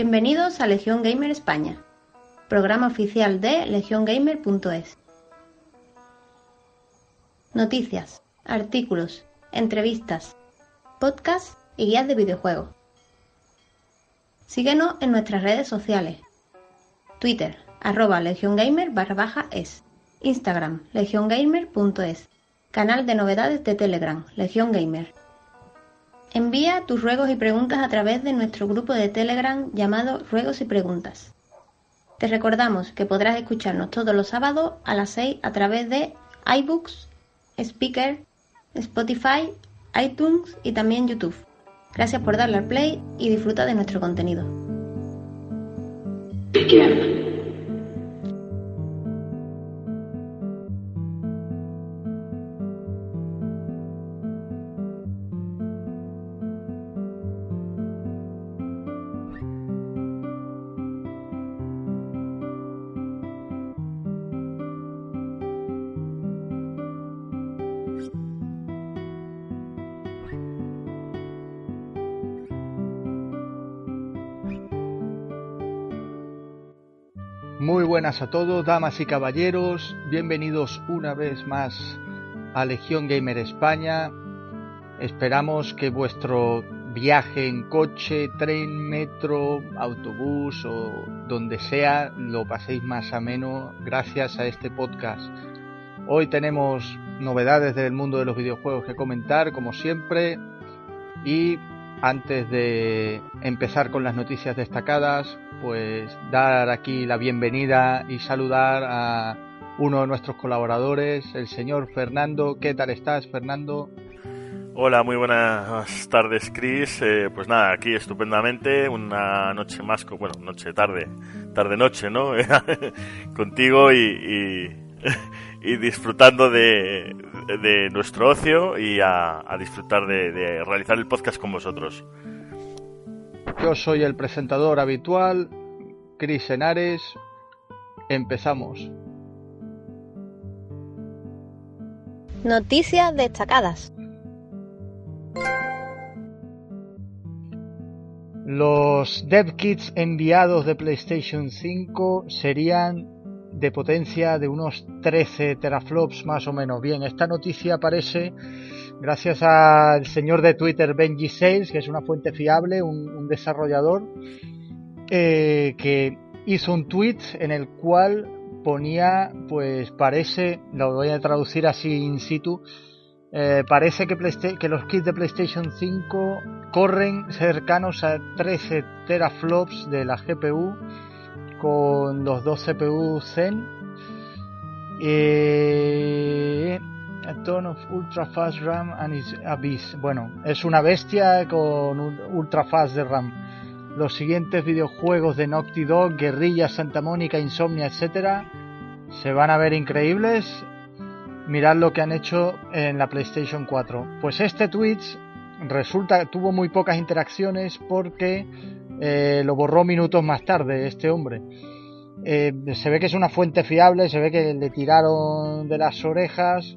Bienvenidos a Legión Gamer España, programa oficial de legiongamer.es. Noticias, artículos, entrevistas, podcasts y guías de videojuegos. Síguenos en nuestras redes sociales. Twitter, arroba legiongamer barra baja es. Instagram, legiongamer.es. Canal de novedades de Telegram, Legion Gamer. Envía tus ruegos y preguntas a través de nuestro grupo de Telegram llamado Ruegos y Preguntas. Te recordamos que podrás escucharnos todos los sábados a las 6 a través de iBooks, Speaker, Spotify, iTunes y también YouTube. Gracias por darle al play y disfruta de nuestro contenido. Buenas a todos, damas y caballeros, bienvenidos una vez más a Legión Gamer España. Esperamos que vuestro viaje en coche, tren, metro, autobús o donde sea lo paséis más ameno gracias a este podcast. Hoy tenemos novedades del mundo de los videojuegos que comentar, como siempre, y antes de empezar con las noticias destacadas, pues dar aquí la bienvenida y saludar a uno de nuestros colaboradores, el señor Fernando. ¿Qué tal estás, Fernando? Hola, muy buenas tardes, Chris. Eh, pues nada, aquí estupendamente, una noche más, bueno, noche, tarde, tarde-noche, ¿no? Contigo y, y, disfrutando de, de, nuestro ocio y a, disfrutar de realizar el podcast con vosotros. Yo soy el presentador habitual, Cris Henares. Empezamos. Noticias destacadas. Los dev kits enviados de PlayStation 5 serían de potencia de unos 13 teraflops más o menos. Bien, esta noticia aparece gracias al señor de Twitter Benji Sales, que es una fuente fiable, un, desarrollador, eh, que hizo un tweet en el cual ponía, pues parece, lo voy a traducir así in situ, eh, parece que, los kits de PlayStation 5 corren cercanos a 13 teraflops de la GPU con los dos CPU Zen. Eh, ton of ultra fast RAM and is abyss. Bueno, es una bestia con ultra fast de RAM. Los siguientes videojuegos de Naughty Dog, Guerrilla, Santa Mónica, Insomnia, etcétera, se van a ver increíbles. Mirad lo que han hecho en la PlayStation 4. Pues este Twitch resulta tuvo muy pocas interacciones porque eh, lo borró minutos más tarde este hombre. Eh, se ve que es una fuente fiable, se ve que le tiraron de las orejas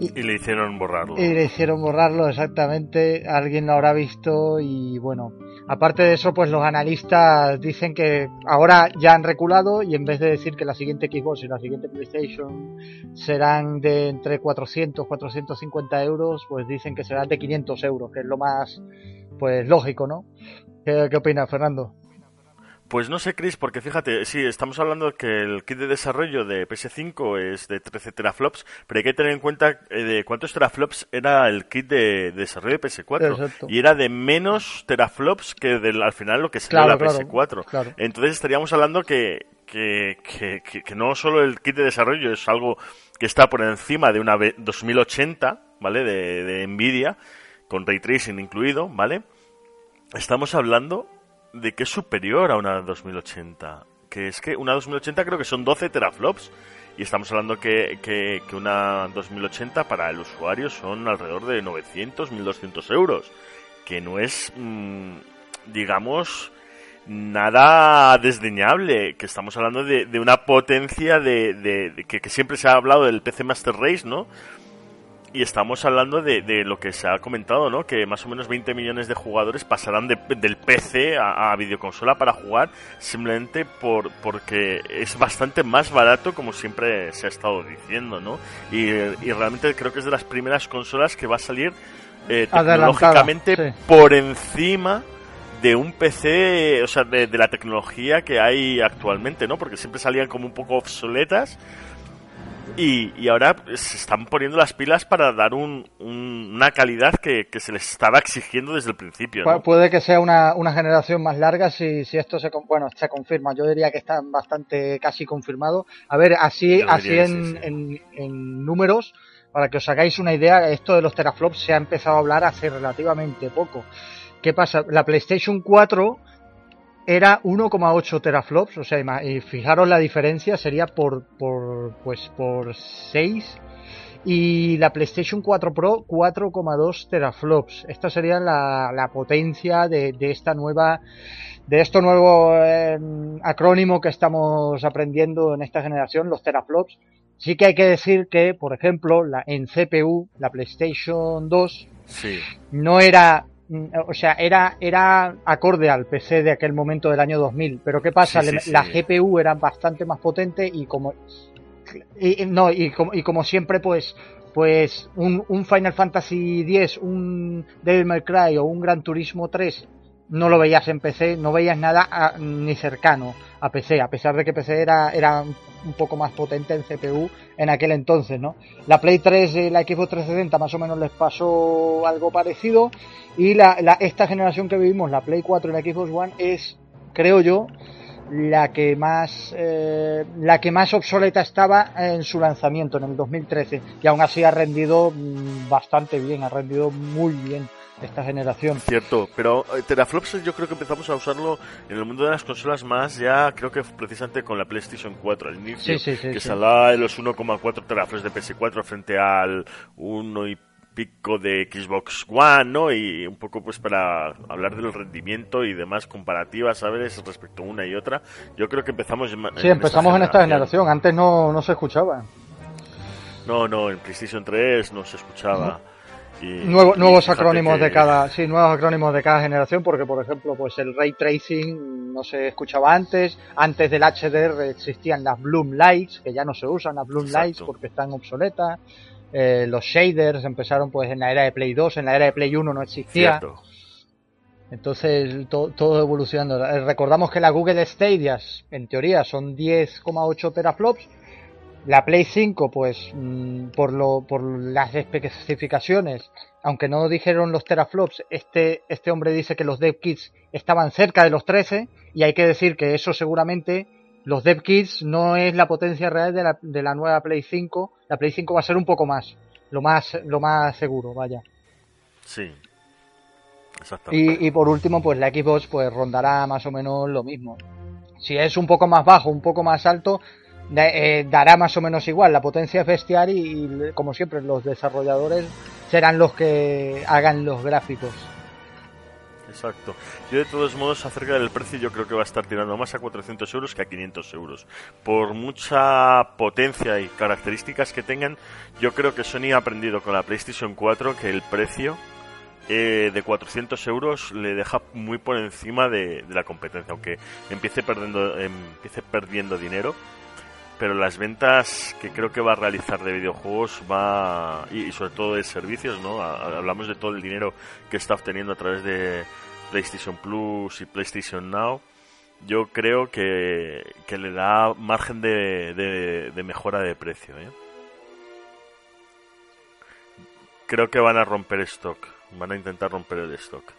y, le hicieron borrarlo. Y le hicieron borrarlo, exactamente. Alguien lo habrá visto y bueno. Aparte de eso, pues los analistas dicen que ahora ya han reculado y en vez de decir que la siguiente Xbox y la siguiente PlayStation serán de entre 400 450 euros, pues dicen que serán de 500 euros, que es lo más pues lógico, ¿no? ¿Qué, qué opinas, Fernando? Pues no sé, Chris, porque fíjate, sí, estamos hablando que el kit de desarrollo de PS5 es de 13 teraflops, pero hay que tener en cuenta eh, de cuántos teraflops era el kit de, desarrollo de PS4. Y era de menos teraflops que del, al final lo que sería la PS4. Entonces estaríamos hablando que, que, que, que, no solo el kit de desarrollo es algo que está por encima de una 2080, ¿vale? De, de Nvidia, con ray tracing incluido, ¿vale? Estamos hablando de que es superior a una 2080. Que es que una 2080 creo que son 12 teraflops. Y estamos hablando que, que, una 2080 para el usuario son alrededor de 900, 1200 euros. Que no es, mm, digamos, nada desdeñable. Que estamos hablando de, de una potencia de, de, que, que, siempre se ha hablado del PC Master Race, ¿no? Y estamos hablando de, de, lo que se ha comentado, ¿no? Que más o menos 20 millones de jugadores pasarán del PC a, a, videoconsola para jugar simplemente por porque es bastante más barato, como siempre se ha estado diciendo, ¿no? Y, y realmente creo que es de las primeras consolas que va a salir eh, tecnológicamente por encima de un PC, o sea, de, de, la tecnología que hay actualmente, ¿no? Porque siempre salían como un poco obsoletas y, ahora se están poniendo las pilas para dar un, una calidad que, se les estaba exigiendo desde el principio. puede que sea una, una generación más larga si, si esto se, bueno, se confirma. Yo diría que está bastante casi confirmado. A ver, así, así en, en, en números, para que os hagáis una idea, esto de los teraflops se ha empezado a hablar hace relativamente poco. ¿Qué pasa? La PlayStation 4 era 1,8 teraflops, o sea, y fijaros la diferencia, sería por, por, pues por 6 y la PlayStation 4 Pro 4,2 teraflops. Esta sería la, la potencia de, de, esta nueva, de este nuevo eh, acrónimo que estamos aprendiendo en esta generación, los teraflops. Sí que hay que decir que, por ejemplo, la, en CPU, la PlayStation 2 sí. no era o sea, era, era acorde al PC de aquel momento del año 2000. Pero ¿qué pasa? Sí, sí, la sí. GPU era bastante más potente y como, y, no, y como, y como siempre, pues, pues un, un Final Fantasy X, un Devil May Cry o un Gran Turismo 3 no lo veías en PC, no veías nada a, ni cercano a PC, a pesar de que PC era, era un poco más potente en CPU en aquel entonces, ¿no? La Play 3 y la Xbox 360 más o menos les pasó algo parecido y la, la, esta generación que vivimos, la Play 4 y la Xbox One, es, creo yo, la que más eh, la que más obsoleta estaba en su lanzamiento en el 2013 y aún así ha rendido mm, bastante bien, ha rendido muy bien esta generación. Cierto, pero eh, teraflops yo creo que empezamos a usarlo en el mundo de las consolas más ya, creo que precisamente con la PlayStation 4 al inicio, sí, sí, sí, que se hablaba de los 1,4 teraflops de PS4 frente al 1 y pico de Xbox One, ¿no? Y un poco pues para hablar del rendimiento y demás comparativas, ¿sabes? Respecto a una y otra. Yo creo que empezamos en, Sí, empezamos en esta generación, antes no, no se escuchaba. No, no, en PlayStation 3 no se escuchaba. Y, Nuevo, y nuevos acrónimos que... de cada sí nuevos acrónimos de cada generación porque por ejemplo pues el ray tracing no se escuchaba antes antes del HDR existían las bloom lights que ya no se usan las bloom Exacto. lights porque están obsoletas eh, los shaders empezaron pues en la era de Play 2 en la era de Play 1 no existía Cierto. entonces to, todo evolucionando eh, recordamos que la Google Stadia en teoría son 10,8 teraflops la Play 5, pues mmm, por, lo, por las especificaciones, aunque no dijeron los teraflops, este, este hombre dice que los dev kits estaban cerca de los 13 y hay que decir que eso seguramente los dev kits no es la potencia real de la, de la nueva Play 5. La Play 5 va a ser un poco más, lo más, lo más seguro, vaya. Sí. Y, y por último, pues la Xbox pues rondará más o menos lo mismo. Si es un poco más bajo, un poco más alto, eh, dará más o menos igual. La potencia es bestial y, y, como siempre, los desarrolladores serán los que hagan los gráficos. Exacto. Yo de todos modos, acerca del precio, yo creo que va a estar tirando más a 400 euros que a 500 euros. Por mucha potencia y características que tengan, yo creo que Sony ha aprendido con la PlayStation 4 que el precio eh, de 400 euros le deja muy por encima de, de la competencia, aunque empiece perdiendo, empiece perdiendo dinero pero las ventas que creo que va a realizar de videojuegos va y, sobre todo de servicios, ¿no? Hablamos de todo el dinero que está obteniendo a través de PlayStation Plus y PlayStation Now. Yo creo que, que le da margen de, de, de mejora de precio. ¿eh? Creo que van a romper stock. Van a intentar romper el stock.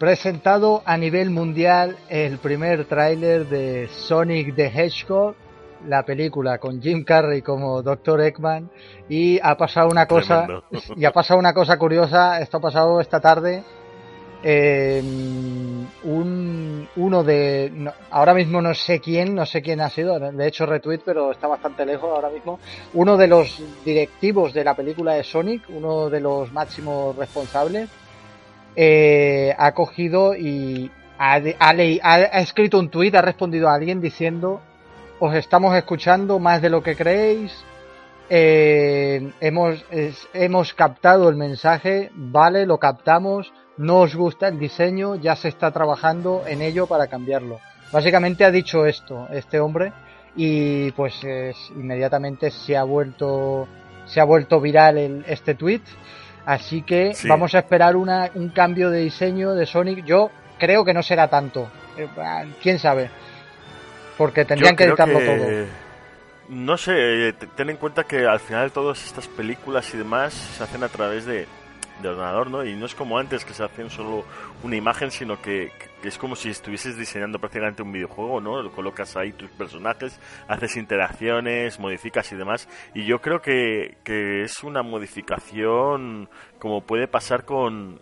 Presentado a nivel mundial el primer tráiler de Sonic the Hedgehog, la película con Jim Carrey como Dr. Eggman y ha pasado una cosa Tremendo. y ha pasado una cosa curiosa, esto ha pasado esta tarde eh, un uno de no, ahora mismo no sé quién, no sé quién ha sido, de hecho retweet, pero está bastante lejos ahora mismo. Uno de los directivos de la película de Sonic, uno de los máximos responsables, eh, ha cogido y ha, ha, escrito un tuit, ha respondido a alguien diciendo, os estamos escuchando más de lo que creéis, eh, hemos, hemos captado el mensaje, vale, lo captamos, no os gusta el diseño, ya se está trabajando en ello para cambiarlo. Básicamente ha dicho esto este hombre y pues inmediatamente se ha vuelto se ha vuelto viral el, este tweet así que vamos a esperar una, un cambio de diseño de Sonic. Yo creo que no será tanto. Eh, quién sabe. Porque tendrían que editarlo todo. No sé eh, ten en cuenta que al final todas estas películas y demás se hacen a través de de ordenador, ¿no? Y no es como antes que se hacen solo una imagen, sino que, es como si estuvieses diseñando prácticamente un videojuego, ¿no? Lo colocas ahí tus personajes, haces interacciones, modificas y demás. Y yo creo que, que es una modificación como puede pasar con,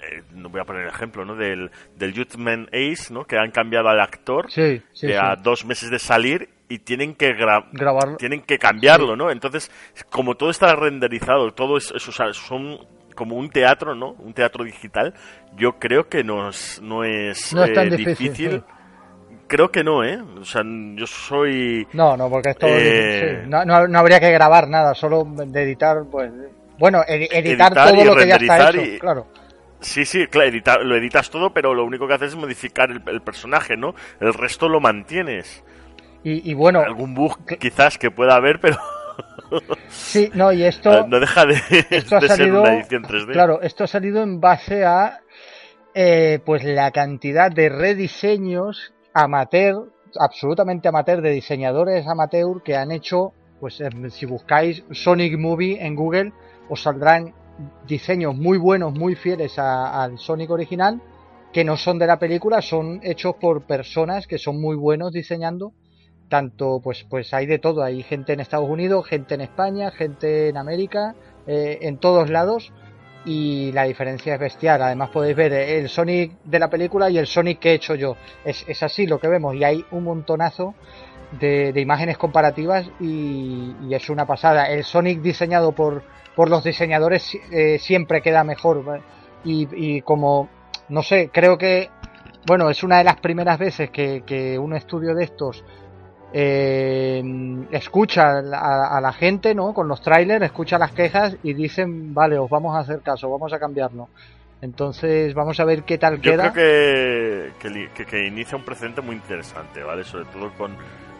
eh, no voy a poner el ejemplo, ¿no? Del, del Youthman Ace, ¿no? Que han cambiado al actor sí, a dos meses de salir y tienen que grabarlo, tienen que cambiarlo, ¿no? Entonces, como todo está renderizado, todo es, son como un teatro, ¿no? Un teatro digital, yo creo que no es, no es, eh, difícil. Creo que no, ¿eh? O sea, yo soy... No, no, porque esto... Eh, no, no, habría que grabar nada, solo de editar, pues... Bueno, editar, todo lo que ya está hecho, claro. Sí, sí, claro, lo editas todo, pero lo único que haces es modificar el, personaje, ¿no? El resto lo mantienes. Y, y bueno... Algún bug quizás que pueda haber, pero... Sí, no, y esto. Ah, no deja de, ser una edición 3D. Claro, esto ha salido en base a. Eh, pues la cantidad de rediseños amateur, absolutamente amateur, de diseñadores amateur que han hecho. Pues em, si buscáis Sonic Movie en Google, os saldrán diseños muy buenos, muy fieles al Sonic original, que no son de la película, son hechos por personas que son muy buenos diseñando tanto pues pues hay de todo. Hay gente en Estados Unidos gente en España gente en América eh, en todos lados. Y la diferencia es bestial. Además podéis ver el Sonic de la película y el Sonic que he hecho yo. Es, es así lo que vemos. Y hay un montonazo de, imágenes comparativas y, es una pasada. El Sonic diseñado por por los diseñadores eh, siempre queda mejor. Y, y como no sé creo que bueno es una de las primeras veces que, que un estudio de estos eh, escucha a, la gente, ¿no? Con los trailers, escucha las quejas y dicen, vale, os vamos a hacer caso, vamos a cambiarlo. Entonces, vamos a ver qué tal queda. Yo creo que, que, inicia un precedente muy interesante, ¿vale? Sobre todo con,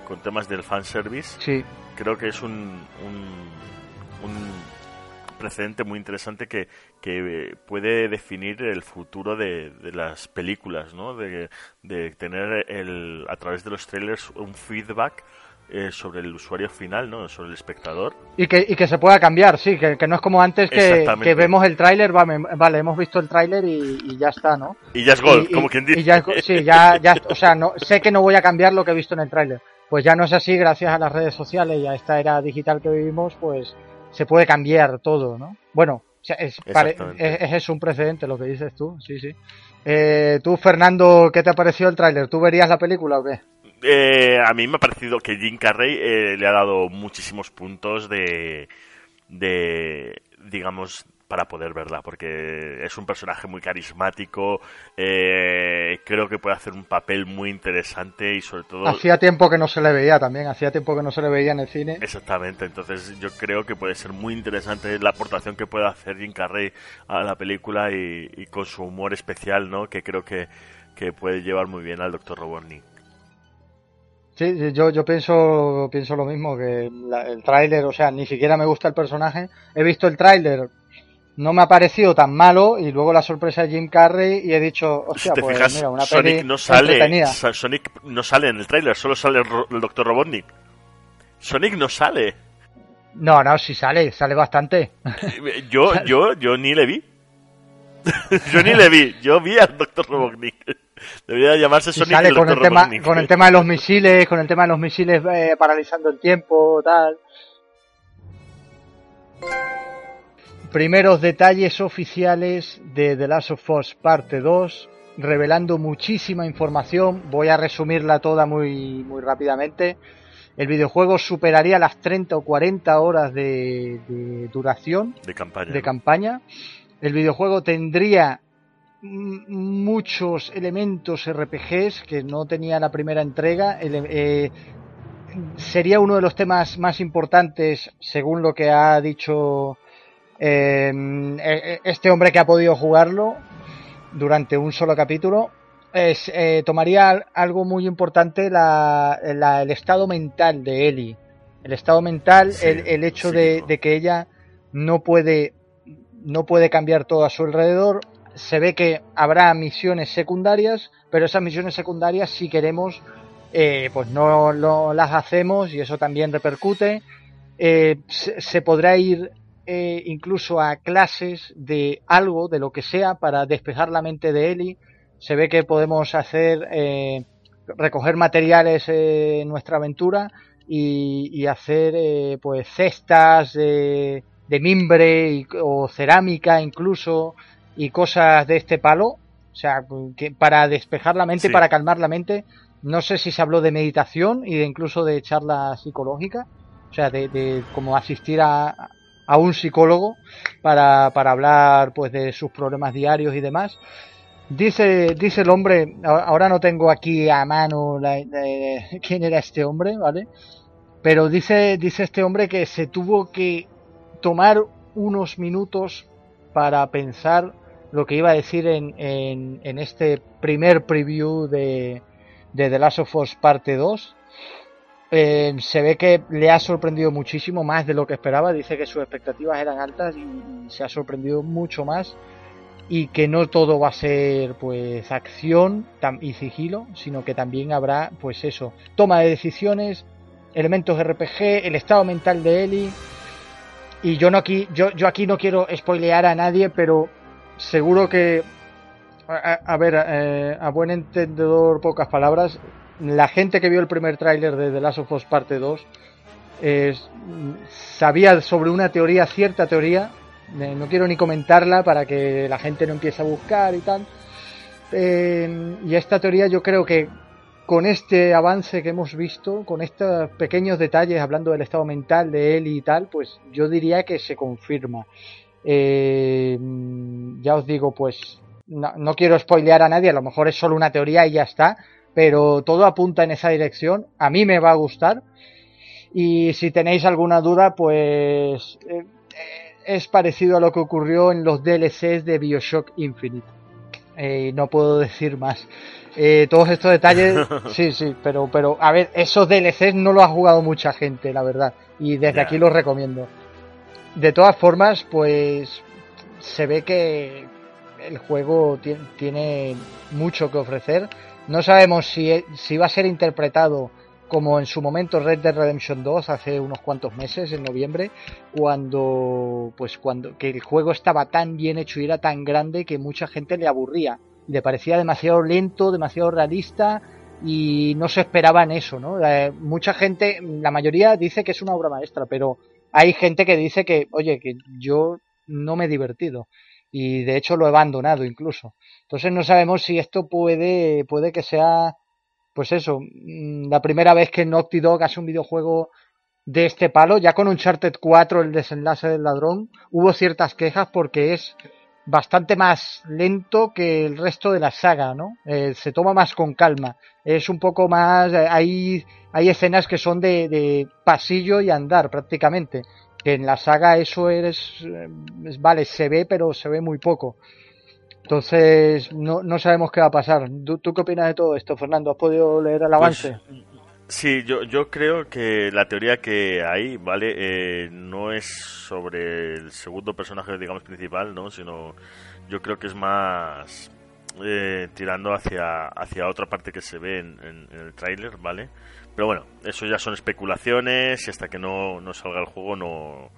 con temas del fanservice. Sí. Creo que es un, un, un precedente muy interesante que, que puede definir el futuro de, de las películas, ¿no? De, de, tener el, a través de los trailers un feedback eh, sobre el usuario final, ¿no? Sobre el espectador. Y que, y que se pueda cambiar, sí, que, que no es como antes que, que vemos el tráiler, vale, hemos visto el tráiler y, ya está, ¿no? Y ya es gol, como quien dice. Y ya sí, ya, ya, o sea, no, sé que no voy a cambiar lo que he visto en el tráiler. Pues ya no es así, gracias a las redes sociales y a esta era digital que vivimos, pues se puede cambiar todo, ¿no? Bueno, es, es, un precedente lo que dices tú, sí, sí. Eh, tú, Fernando, ¿qué te ha parecido el tráiler? ¿Tú verías la película o qué? Eh, a mí me ha parecido que Jim Carrey eh, le ha dado muchísimos puntos de, de digamos, para poder verla, porque es un personaje muy carismático, eh, creo que puede hacer un papel muy interesante y sobre todo... Hacía tiempo que no se le veía también, hacía tiempo que no se le veía en el cine. Exactamente, entonces yo creo que puede ser muy interesante la aportación que puede hacer Jim Carrey a la película y, con su humor especial, ¿no? Que creo que, que puede llevar muy bien al Dr. Robotnik. Sí, yo, yo pienso, pienso lo mismo, que el tráiler, o sea, ni siquiera me gusta el personaje. He visto el tráiler no me ha parecido tan malo y luego la sorpresa de Jim Carrey y he dicho, hostia, pues mira, una Sonic no sale, Sonic no sale en el tráiler, solo sale el, Dr. Robotnik. Sonic no sale. No, no, sí sale, sale bastante. Yo, yo, yo ni le vi. yo ni le vi, yo vi al Dr. Robotnik. Debería llamarse Sonic sale con el tema, Con el tema de los misiles, con el tema de los misiles eh, paralizando el tiempo, tal primeros detalles oficiales de The Last of Us parte 2, revelando muchísima información. Voy a resumirla toda muy, muy rápidamente. El videojuego superaría las 30 o 40 horas de, duración de campaña. de campaña. El videojuego tendría muchos elementos RPGs que no tenía la primera entrega. Eh, sería uno de los temas más importantes, según lo que ha dicho em, e, e, este hombre que ha podido jugarlo durante un solo capítulo. Es, eh, tomaría algo muy importante el estado mental de Ellie. El estado mental, el, hecho de, de, que ella no puede, no puede cambiar todo a su alrededor, se ve que habrá misiones secundarias, pero esas misiones secundarias, si queremos, eh, pues no, las hacemos y eso también repercute. Eh, se, podrá ir eh, incluso a clases de algo, de lo que sea, para despejar la mente de Eli. Se ve que podemos hacer, recoger materiales en nuestra aventura y, hacer pues cestas de, de mimbre o cerámica incluso y cosas de este palo, o sea, que para despejar la mente, para calmar la mente, no sé si se habló de meditación y de incluso de charla psicológica, o sea, de, de como asistir a, a un psicólogo para, para hablar pues de sus problemas diarios y demás. Dice, dice el hombre, ahora no tengo aquí a mano la, quién era este hombre, ¿vale? Pero dice, dice este hombre que se tuvo que tomar unos minutos para pensar lo que iba a decir en, en, este primer preview de, de, The Last of Us parte 2. Eh, se ve que le ha sorprendido muchísimo más de lo que esperaba. Dice que sus expectativas eran altas y, se ha sorprendido mucho más. Y que no todo va a ser pues acción y sigilo, sino que también habrá pues eso, toma de decisiones, elementos RPG, el estado mental de Ellie. Y yo no aquí, yo, yo aquí no quiero spoilear a nadie, pero seguro que, a, ver, eh, a buen entendedor, pocas palabras, la gente que vio el primer tráiler de The Last of Us Parte 2 sabía sobre una teoría, cierta teoría, eh, no quiero ni comentarla para que la gente no empiece a buscar y tal. Eh, y esta teoría yo creo que con este avance que hemos visto, con estos pequeños detalles hablando del estado mental de él y tal, pues yo diría que se confirma. Eh, ya os digo, pues no, quiero spoilear a nadie, a lo mejor es solo una teoría y ya está, pero todo apunta en esa dirección. A mí me va a gustar. Y si tenéis alguna duda, pues eh, es parecido a lo que ocurrió en los DLCs de Bioshock Infinite. Eh, no puedo decir más. Eh, todos estos detalles, sí, sí, pero, pero, a ver, esos DLCs no lo ha jugado mucha gente, la verdad. Y desde aquí los recomiendo. De todas formas, pues se ve que el juego tiene mucho que ofrecer. No sabemos si, si va a ser interpretado como en su momento Red Dead Redemption 2 hace unos cuantos meses, en noviembre, cuando pues cuando que el juego estaba tan bien hecho y era tan grande que mucha gente le aburría, le parecía demasiado lento, demasiado realista y no se esperaba en eso, ¿no? Mucha gente, la mayoría dice que es una obra maestra, pero hay gente que dice que, oye, que yo no me he divertido y de hecho lo he abandonado incluso. Entonces no sabemos si esto puede, puede que sea, pues eso, mm, la primera vez que Naughty Dog hace un videojuego de este palo. Ya con Uncharted 4, el desenlace del ladrón, hubo ciertas quejas porque es bastante más lento que el resto de la saga, ¿no? Eh, se toma más con calma. Es un poco más. Eh, hay, hay escenas que son de, de, pasillo y andar prácticamente. Que en la saga eso es, Vale, se ve, pero se ve muy poco. Entonces, no, no sabemos qué va a pasar. ¿Tú, qué opinas de todo esto, Fernando? ¿Has podido leer el pues, avance? Sí, yo, yo creo que la teoría que hay, ¿vale? Eh, no es sobre el segundo personaje, digamos, principal, ¿no? Sino yo creo que es más eh, tirando hacia, hacia otra parte que se ve en, el tráiler, ¿vale? Pero bueno, eso ya son especulaciones y hasta que no, no salga el juego no,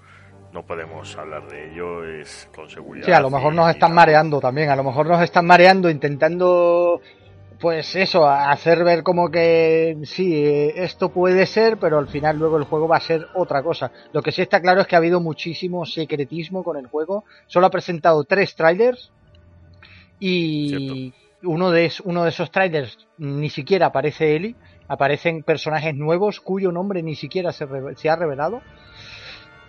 no podemos hablar de ello es con seguridad. Sí, a lo mejor nos están mareando también, a lo mejor nos están mareando intentando pues eso, hacer ver como que sí, esto puede ser, pero al final luego el juego va a ser otra cosa. Lo que sí está claro es que ha habido muchísimo secretismo con el juego. Solo ha presentado tres trailers y uno de, uno de esos trailers ni siquiera aparece Eli. Aparecen personajes nuevos cuyo nombre ni siquiera se, se ha revelado.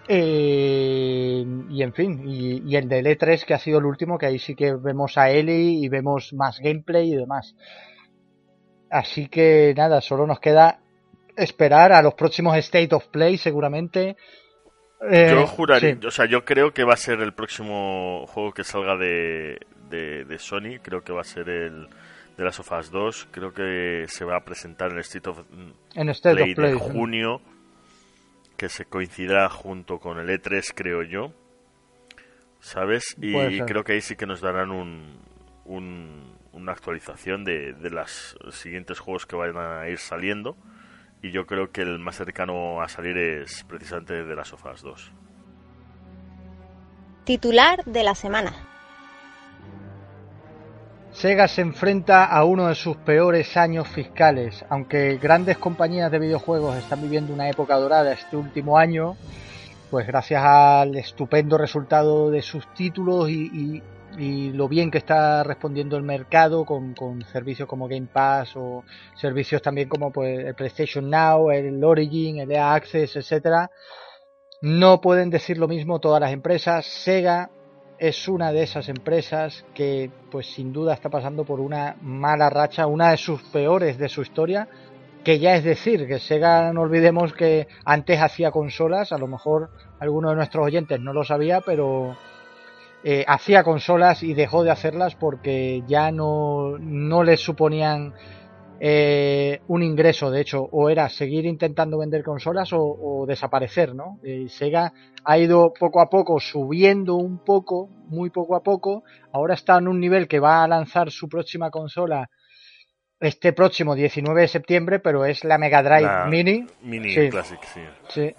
Eh, y, en fin, y, el de E3 que ha sido el último, que ahí sí que vemos a Eli y vemos más gameplay y demás. Así que nada, solo nos queda esperar a los próximos State of Play seguramente. Eh, yo juraría, o sea, yo creo que va a ser el próximo juego que salga de, de, Sony, creo que va a ser el de las Us 2, creo que se va a presentar en el State of, en Play, de junio, que se coincidirá junto con el E3, creo yo. ¿Sabes? Y creo que ahí sí que nos darán un, una actualización de, de los siguientes juegos que van a ir saliendo. Y yo creo que el más cercano a salir es precisamente de las Us 2. Titular de la semana. Sega se enfrenta a uno de sus peores años fiscales. Aunque grandes compañías de videojuegos están viviendo una época dorada este último año, pues gracias al estupendo resultado de sus títulos y, lo bien que está respondiendo el mercado con, servicios como Game Pass o servicios también como pues, el PlayStation Now, el Origin, el EA Access, etcétera. No pueden decir lo mismo todas las empresas. Sega es una de esas empresas que pues sin duda está pasando por una mala racha, una de sus peores de su historia, que ya es decir, que Sega no olvidemos que antes hacía consolas, a lo mejor alguno de nuestros oyentes no lo sabía, pero eh, hacía consolas y dejó de hacerlas porque ya no, no les suponían eh, un ingreso, de hecho, o era seguir intentando vender consolas o, desaparecer, ¿no? Sega ha ido poco a poco subiendo un poco, muy poco a poco, ahora está en un nivel que va a lanzar su próxima consola este próximo 19 de septiembre, pero es la Mega Drive Mini. Mini Classic, sí. sí.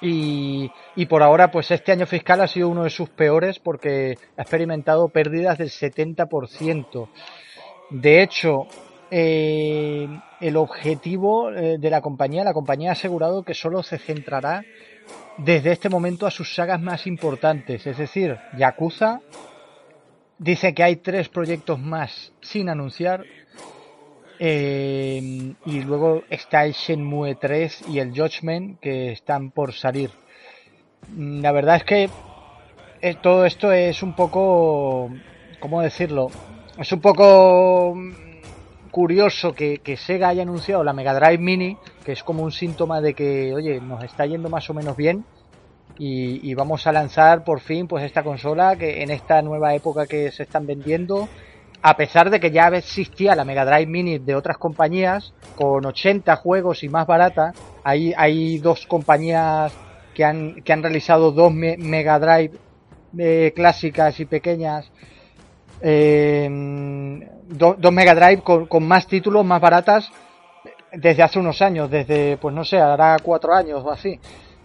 Y, y, por ahora, pues este año fiscal ha sido uno de sus peores porque ha experimentado pérdidas del 70%. De hecho, eh, el objetivo eh, de la compañía, la compañía ha asegurado que solo se centrará desde este momento a sus sagas más importantes, es decir, Yakuza. Dice que hay tres proyectos más sin anunciar. Eh, y luego está el Shenmue 3 y el Judgment que están por salir. La verdad es que todo esto es un poco, ¿cómo decirlo? Es un poco curioso que, Sega haya anunciado la Mega Drive Mini, que es como un síntoma de que, oye, nos está yendo más o menos bien y, vamos a lanzar por fin pues esta consola que en esta nueva época que se están vendiendo, a pesar de que ya existía la Mega Drive Mini de otras compañías con 80 juegos y más barata, hay, hay dos compañías que han, que han realizado dos Mega Drive eh, clásicas y pequeñas eh, dos Mega Drive con, más títulos, más baratas, desde hace unos años, desde, pues no sé, hará cuatro años o así.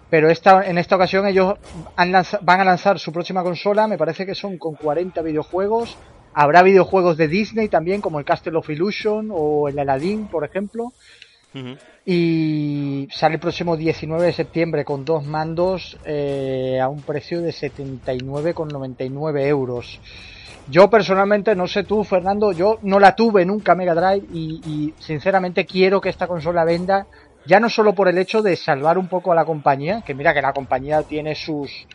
Pero esta, en esta ocasión ellos van a lanzar su próxima consola, me parece que son con 40 videojuegos. Habrá videojuegos de Disney también, como el Castle of Illusion o el Aladdin, por ejemplo. Y sale el próximo 19 de septiembre con dos mandos eh, a un precio de 79,99 euros. Yo personalmente, no sé tú, Fernando, yo no la tuve nunca Mega Drive y, sinceramente quiero que esta consola venda, ya no solo por el hecho de salvar un poco a la compañía, que mira que la compañía tiene sus,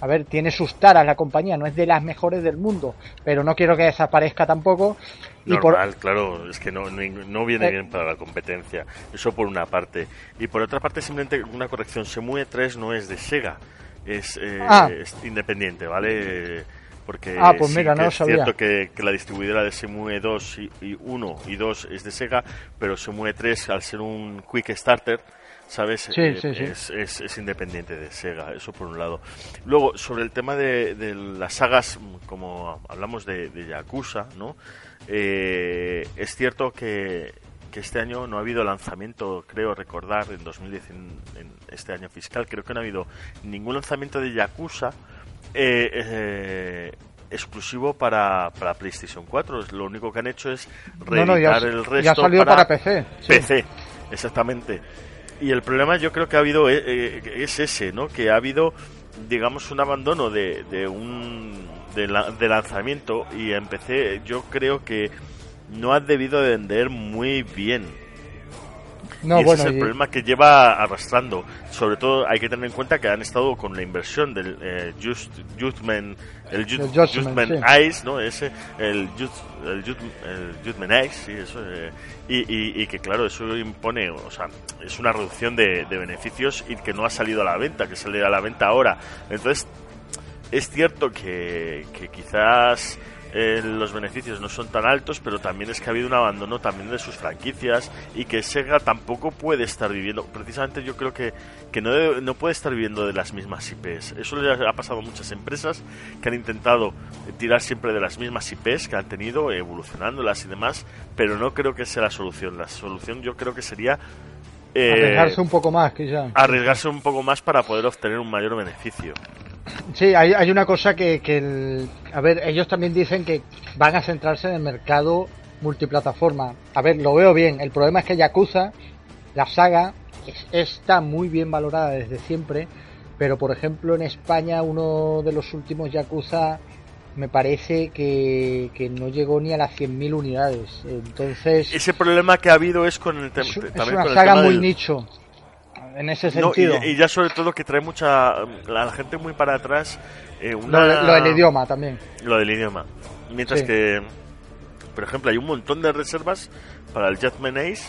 a ver, tiene sus taras la compañía, no es de las mejores del mundo, pero no quiero que desaparezca tampoco. Normal, claro, es que no, no, viene eh. bien para la competencia, eso por una parte. Y por otra parte, simplemente una corrección, Semue 3 no es de Sega, es, eh, ah. es independiente, ¿vale? Porque ah, pues es cierto que, la distribuidora de Semue 2 y, 1 y 2 es de Sega, pero Semue 3 al ser un Quick Starter, ¿sabes? Eh, es, es, independiente de Sega, eso por un lado. Luego, sobre el tema de, las sagas, como hablamos de, Yakuza, ¿no? Eh, es cierto que, que este año no ha habido lanzamiento, creo recordar, en 2010, en, en este año fiscal, creo que no ha habido ningún lanzamiento de Yakuza eh, eh, exclusivo para, para, PlayStation 4. Lo único que han hecho es reeditar el resto ya para, PC. PC, exactamente. Y el problema yo creo que ha habido eh, es ese, ¿no? Que ha habido, digamos, un abandono de, de un de, de lanzamiento y en PC yo creo que no ha debido de vender muy bien No, y ese es el problema que lleva arrastrando. Sobre todo hay que tener en cuenta que han estado con la inversión del eh, Just, Justman, el, Justman Ice, ¿no? Ese, el, Just, el, Justman Ice, sí, eso. Eh, y, y, que claro, eso impone, o sea, es una reducción de, de beneficios y que no ha salido a la venta, que sale a la venta ahora. Entonces, es cierto que, que quizás eh, los beneficios no son tan altos, pero también es que ha habido un abandono también de sus franquicias y que Sega tampoco puede estar viviendo, precisamente yo creo que, que no, no puede estar viviendo de las mismas IPs. Eso le ha pasado a muchas empresas que han intentado tirar siempre de las mismas IPs que han tenido, evolucionándolas y demás, pero no creo que sea la solución. La solución yo creo que sería eh, arriesgarse un poco más, que ya. Arriesgarse un poco más para poder obtener un mayor beneficio. Sí, hay, hay una cosa que, que a ver, ellos también dicen que van a centrarse en el mercado multiplataforma. A ver, lo veo bien. El problema es que Yakuza, la saga, está muy bien valorada desde siempre, pero por ejemplo en España uno de los últimos Yakuza me parece que, que no llegó ni a las 100.000 unidades. Entonces... Ese problema que ha habido es con el, tema es, es una saga muy nicho en ese sentido. y, ya sobre todo que trae mucha. La gente muy para atrás. Eh, lo, del idioma también. Lo del idioma. Mientras que, por ejemplo, hay un montón de reservas para el Jetman Ace.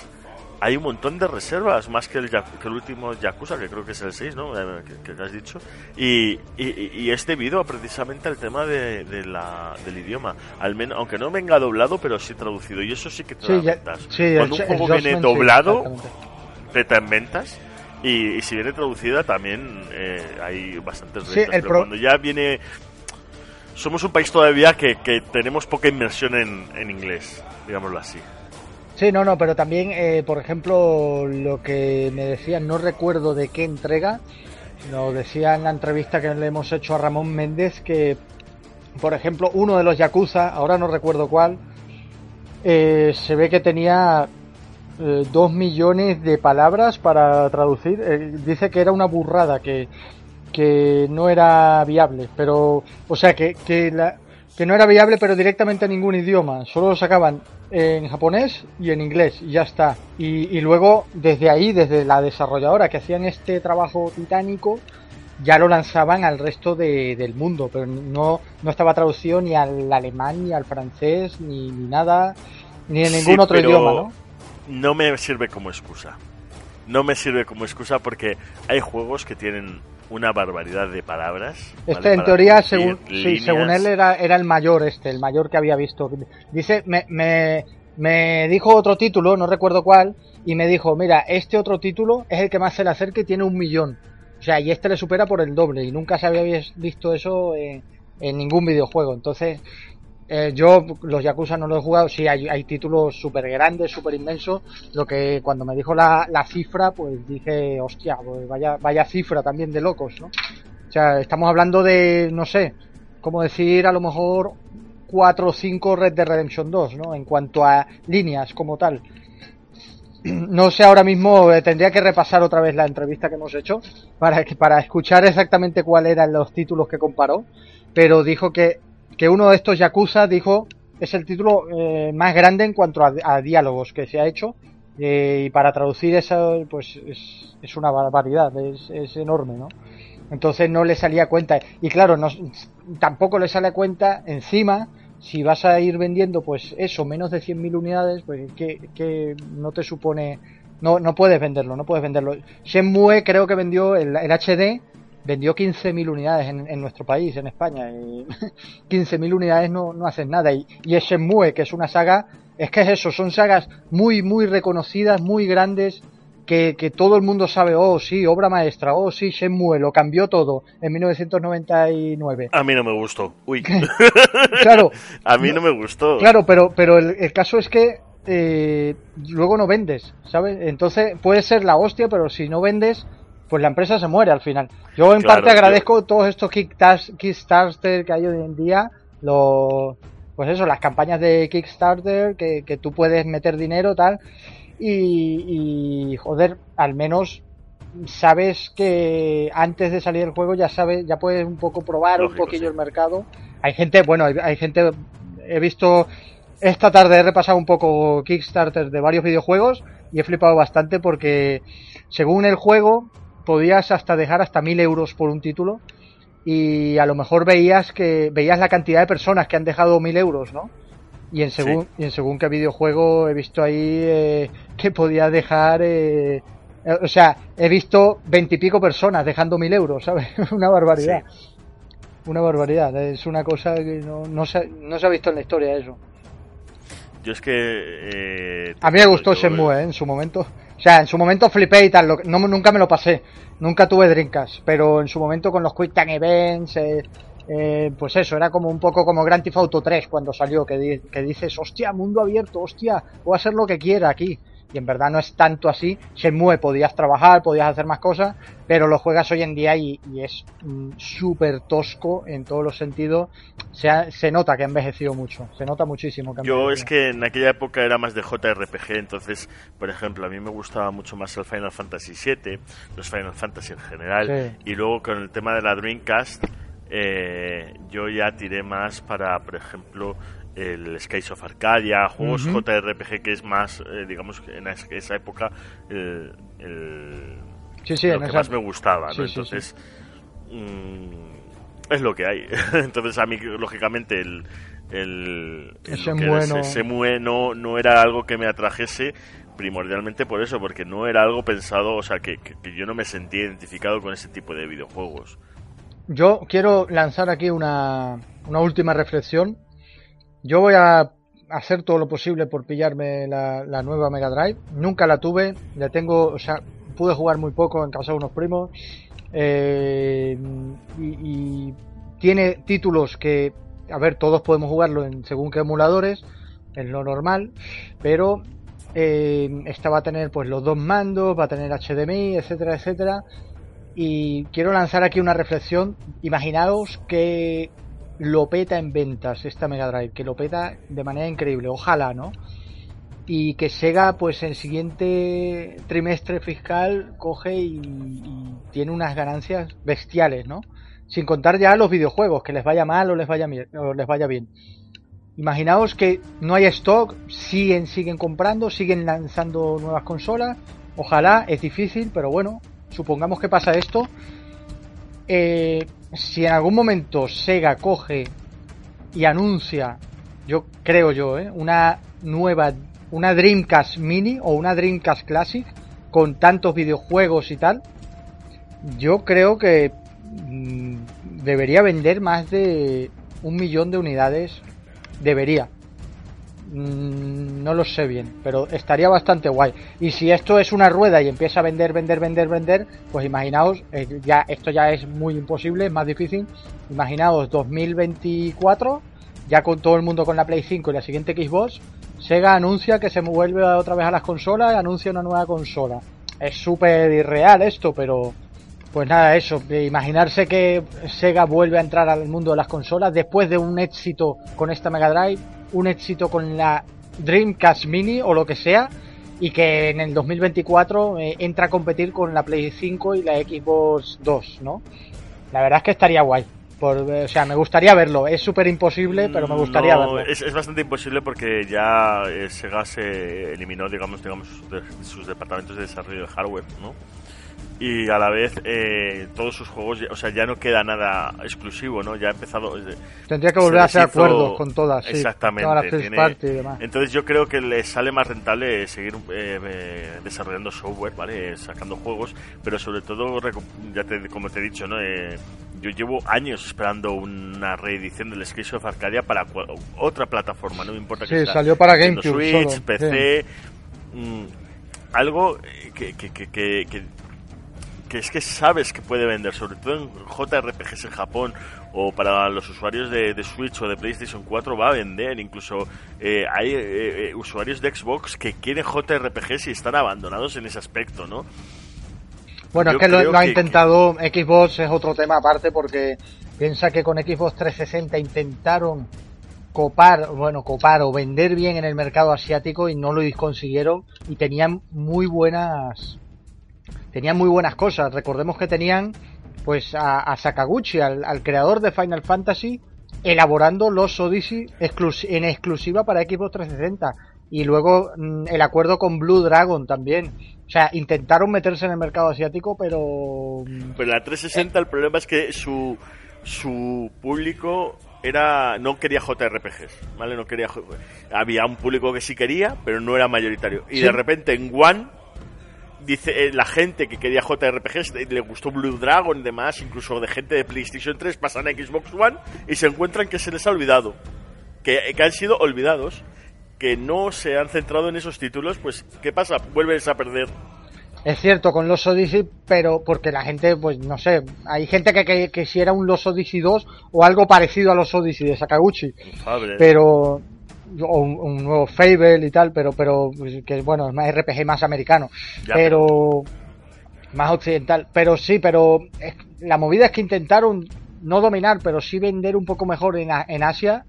Hay un montón de reservas, más que el, que el último Yakuza, que creo que es el 6, ¿no? Eh, que, te has dicho. Y, y, es debido precisamente al tema de, la, del idioma. Al menos, aunque no venga doblado, pero sí traducido. Y eso sí que te sí, Cuando un juego viene doblado, te en ventas. Y, si viene traducida también eh, hay bastantes retos. pero cuando ya viene... Somos un país todavía que, que tenemos poca inmersión en, en, inglés, digámoslo así. Sí, no, no, pero también, eh, por ejemplo, lo que me decían, no recuerdo de qué entrega, nos decía en la entrevista que le hemos hecho a Ramón Méndez que, por ejemplo, uno de los Yakuza, ahora no recuerdo cuál, eh, se ve que tenía eh, dos millones de palabras para traducir. Eh, dice que era una burrada, que, que no era viable, pero, o sea, que, que, la, que no era viable, pero directamente en ningún idioma. Solo lo sacaban en japonés y en inglés, y ya está. Y, y luego, desde ahí, desde la desarrolladora que hacían este trabajo titánico, ya lo lanzaban al resto de, del mundo, pero no, no estaba traducido ni al alemán, ni al francés, ni, ni nada, ni en ningún otro idioma, ¿no? No me sirve como excusa. No me sirve como excusa porque hay juegos que tienen una barbaridad de palabras. Este, en teoría, según, sí, según él, era, era el mayor este, el mayor que había visto. Dice, me, me, me dijo otro título, no recuerdo cuál, y me dijo, mira, este otro título es el que más se le acerca y tiene un millón. O sea, y este le supera por el doble, y nunca se había visto eso en, en ningún videojuego. Entonces, eh, yo los Yakuza no los he jugado, sí hay, hay títulos súper grandes, súper inmensos, lo que cuando me dijo la, la, cifra, pues dije, hostia, pues vaya, vaya cifra también de locos, ¿no? O sea, estamos hablando de, no sé, como decir a lo mejor 4 o 5 Red Dead Redemption 2, ¿no? En cuanto a líneas como tal. No sé ahora mismo, eh, tendría que repasar otra vez la entrevista que hemos hecho para, para escuchar exactamente cuáles eran los títulos que comparó, pero dijo que que uno de estos Yakuza dijo es el título eh, más grande en cuanto a, diálogos que se ha hecho eh, y para traducir eso pues es, una barbaridad, es, enorme, ¿no? Entonces no le salía cuenta y claro, no, tampoco le sale cuenta encima si vas a ir vendiendo pues eso, menos de 100.000 unidades, pues que, que no te supone no, no puedes venderlo, no puedes venderlo. Shenmue creo que vendió el, el HD vendió 15.000 unidades en, nuestro país, en España. Y 15.000 unidades no, no hacen nada. Y, y Shenmue, que es una saga, es que es eso, son sagas muy, muy reconocidas, muy grandes, que, que, todo el mundo sabe, oh sí, obra maestra, oh sí, Shenmue, lo cambió todo en 1999. A mí no me gustó, uy. claro. A mí no me gustó. Claro, pero, pero el, caso es que eh, luego no vendes, ¿sabes? Entonces puede ser la hostia, pero si no vendes, pues la empresa se muere al final. Yo en parte agradezco todos estos Kickstarter que hay hoy en día, los, pues eso, las campañas de Kickstarter que, que tú puedes meter dinero tal y, y joder, al menos sabes que antes de salir el juego ya sabes, ya puedes un poco probar un poquillo el mercado. Hay gente, bueno, hay, hay gente, he visto esta tarde he repasado un poco Kickstarter de varios videojuegos y he flipado bastante porque según el juego podías hasta dejar hasta mil euros por un título y a lo mejor veías que veías la cantidad de personas que han dejado mil euros, ¿no? Y en según y en según qué videojuego he visto ahí eh, que podía dejar eh, o sea, he visto veintipico personas dejando mil euros, ¿sabes? una barbaridad. Una barbaridad. Es una cosa que no, no, se, no se ha visto en la historia eso. Yo es que... Eh, a mí me gustó Shenmue, ¿eh? En su momento. O sea, en su momento flipé y tal. no, nunca me lo pasé. Nunca tuve drinkas. Pero en su momento con los Quick Time Events... Eh, eh, pues eso, era como un poco como Grand Theft Auto 3 cuando salió, que, que dices, hostia, mundo abierto, hostia, voy a hacer lo que quiera aquí y en verdad no es tanto así. Shenmue podías trabajar, podías hacer más cosas, pero lo juegas hoy en día y, es mm, súper tosco en todos los sentidos. Se, se, nota que ha envejecido mucho, se nota muchísimo. Que Yo es que en aquella época era más de JRPG, entonces, por ejemplo, a mí me gustaba mucho más el Final Fantasy VII, los Final Fantasy en general, y luego con el tema de la Dreamcast. Eh, yo ya tiré más para, por ejemplo, el Skies of Arcadia, juegos JRPG que es más, eh, digamos, en esa época el, sí, sí, lo que más me gustaba, ¿no? Entonces, mm, es lo que hay. Entonces, a mí, lógicamente, el, el, ese, bueno. ese no, no era algo que me atrajese primordialmente por eso, porque no era algo pensado, o sea, que, que yo no me sentía identificado con ese tipo de videojuegos. Yo quiero lanzar aquí una, una última reflexión yo voy a hacer todo lo posible por pillarme la, nueva Mega Drive. Nunca la tuve, la tengo, o sea, pude jugar muy poco en casa de unos primos. Eh, y, tiene títulos que, a ver, todos podemos jugarlo en según qué emuladores, en lo normal, pero eh, esta va a tener pues los dos mandos, va a tener HDMI, etcétera, etcétera. Y quiero lanzar aquí una reflexión. Imaginaos que lo peta en ventas esta Mega Drive, que lo peta de manera increíble, ojalá, ¿no? Y que Sega, pues el siguiente trimestre fiscal coge y, tiene unas ganancias bestiales, ¿no? Sin contar ya los videojuegos, que les vaya mal o les vaya. O les vaya bien. Imaginaos que no hay stock, siguen, siguen comprando, siguen lanzando nuevas consolas. Ojalá, es difícil, pero bueno, supongamos que pasa esto. Eh, si en algún momento Sega coge y anuncia, yo creo yo, ¿eh? una nueva, una Dreamcast Mini o una Dreamcast Classic con tantos videojuegos y tal, yo creo que mm, debería vender más de un millón de unidades. Debería. Mm, no lo sé bien, pero estaría bastante guay. Y si esto es una rueda y empieza a vender, vender, vender, vender, pues imaginaos, eh, ya esto ya es muy imposible, es más difícil. Imaginaos 2024, ya con todo el mundo con la Play 5 y la siguiente Xbox, Sega anuncia que se vuelve otra vez a las consolas y anuncia una nueva consola. Es súper irreal esto, pero pues nada, eso, imaginarse que Sega vuelve a entrar al mundo de las consolas después de un éxito con esta Mega Drive, un éxito con la Dreamcast Mini o lo que sea, y que en el 2024 eh, entra a competir con la Play 5 y la Xbox 2, ¿no? La verdad es que estaría guay. Por, eh, o sea, me gustaría verlo. Es súper imposible, pero me gustaría verlo. Es, es, bastante imposible porque ya eh, Sega se eliminó, digamos, digamos sus departamentos de desarrollo de hardware, ¿no? Y a la vez eh, todos sus juegos, o sea, ya no queda nada exclusivo, ¿no? Ya ha empezado... Tendría que volver a hacer acuerdos con todas, sí, Exactamente. Entonces yo creo que le sale más rentable seguir eh, eh, desarrollando software, ¿vale? Sacando juegos, pero sobre todo, ya te, como te he dicho, ¿no? yo llevo años esperando una reedición del Skies of Arcadia para otra plataforma, no me importa que sea salió para GameCube, Switch, PC... Mm, algo que, que, que que es que sabes que puede vender, sobre todo en JRPGs en Japón o para los usuarios de, Switch o de PlayStation 4 va a vender. Incluso eh, hay eh, eh, usuarios de Xbox que quieren JRPGs y están abandonados en ese aspecto, ¿no? Bueno, es que lo, ha intentado Xbox, es otro tema aparte porque piensa que con Xbox 360 intentaron copar, bueno, copar o vender bien en el mercado asiático y no lo consiguieron y tenían muy buenas tenían muy buenas cosas. Recordemos que tenían pues a, Sakaguchi, al, creador de Final Fantasy, elaborando los Odyssey en exclusiva para Xbox 360 y luego mm, el acuerdo con Blue Dragon también. O sea, intentaron meterse en el mercado asiático, pero... Mm, pero la 360 el problema es que su, su público era no quería JRPGs, ¿vale? No quería había un público que sí quería, pero no era mayoritario. Y de repente en One dice eh, la gente que quería JRPGs le gustó Blue Dragon y demás, incluso de gente de PlayStation 3 pasan a Xbox One y se encuentran que se les ha olvidado, que, que han sido olvidados que no se han centrado en esos títulos, pues ¿qué pasa? Vuelves a perder. Es cierto, con los Odyssey, pero porque la gente, pues no sé, hay gente que, que quisiera un Los Odyssey 2 o algo parecido a los Odyssey de Sakaguchi. Pero o un, nuevo Fable y tal, pero pero pues, que bueno, es más RPG más americano, pero más occidental, pero sí, pero la movida es que intentaron no dominar, pero sí vender un poco mejor en, en Asia,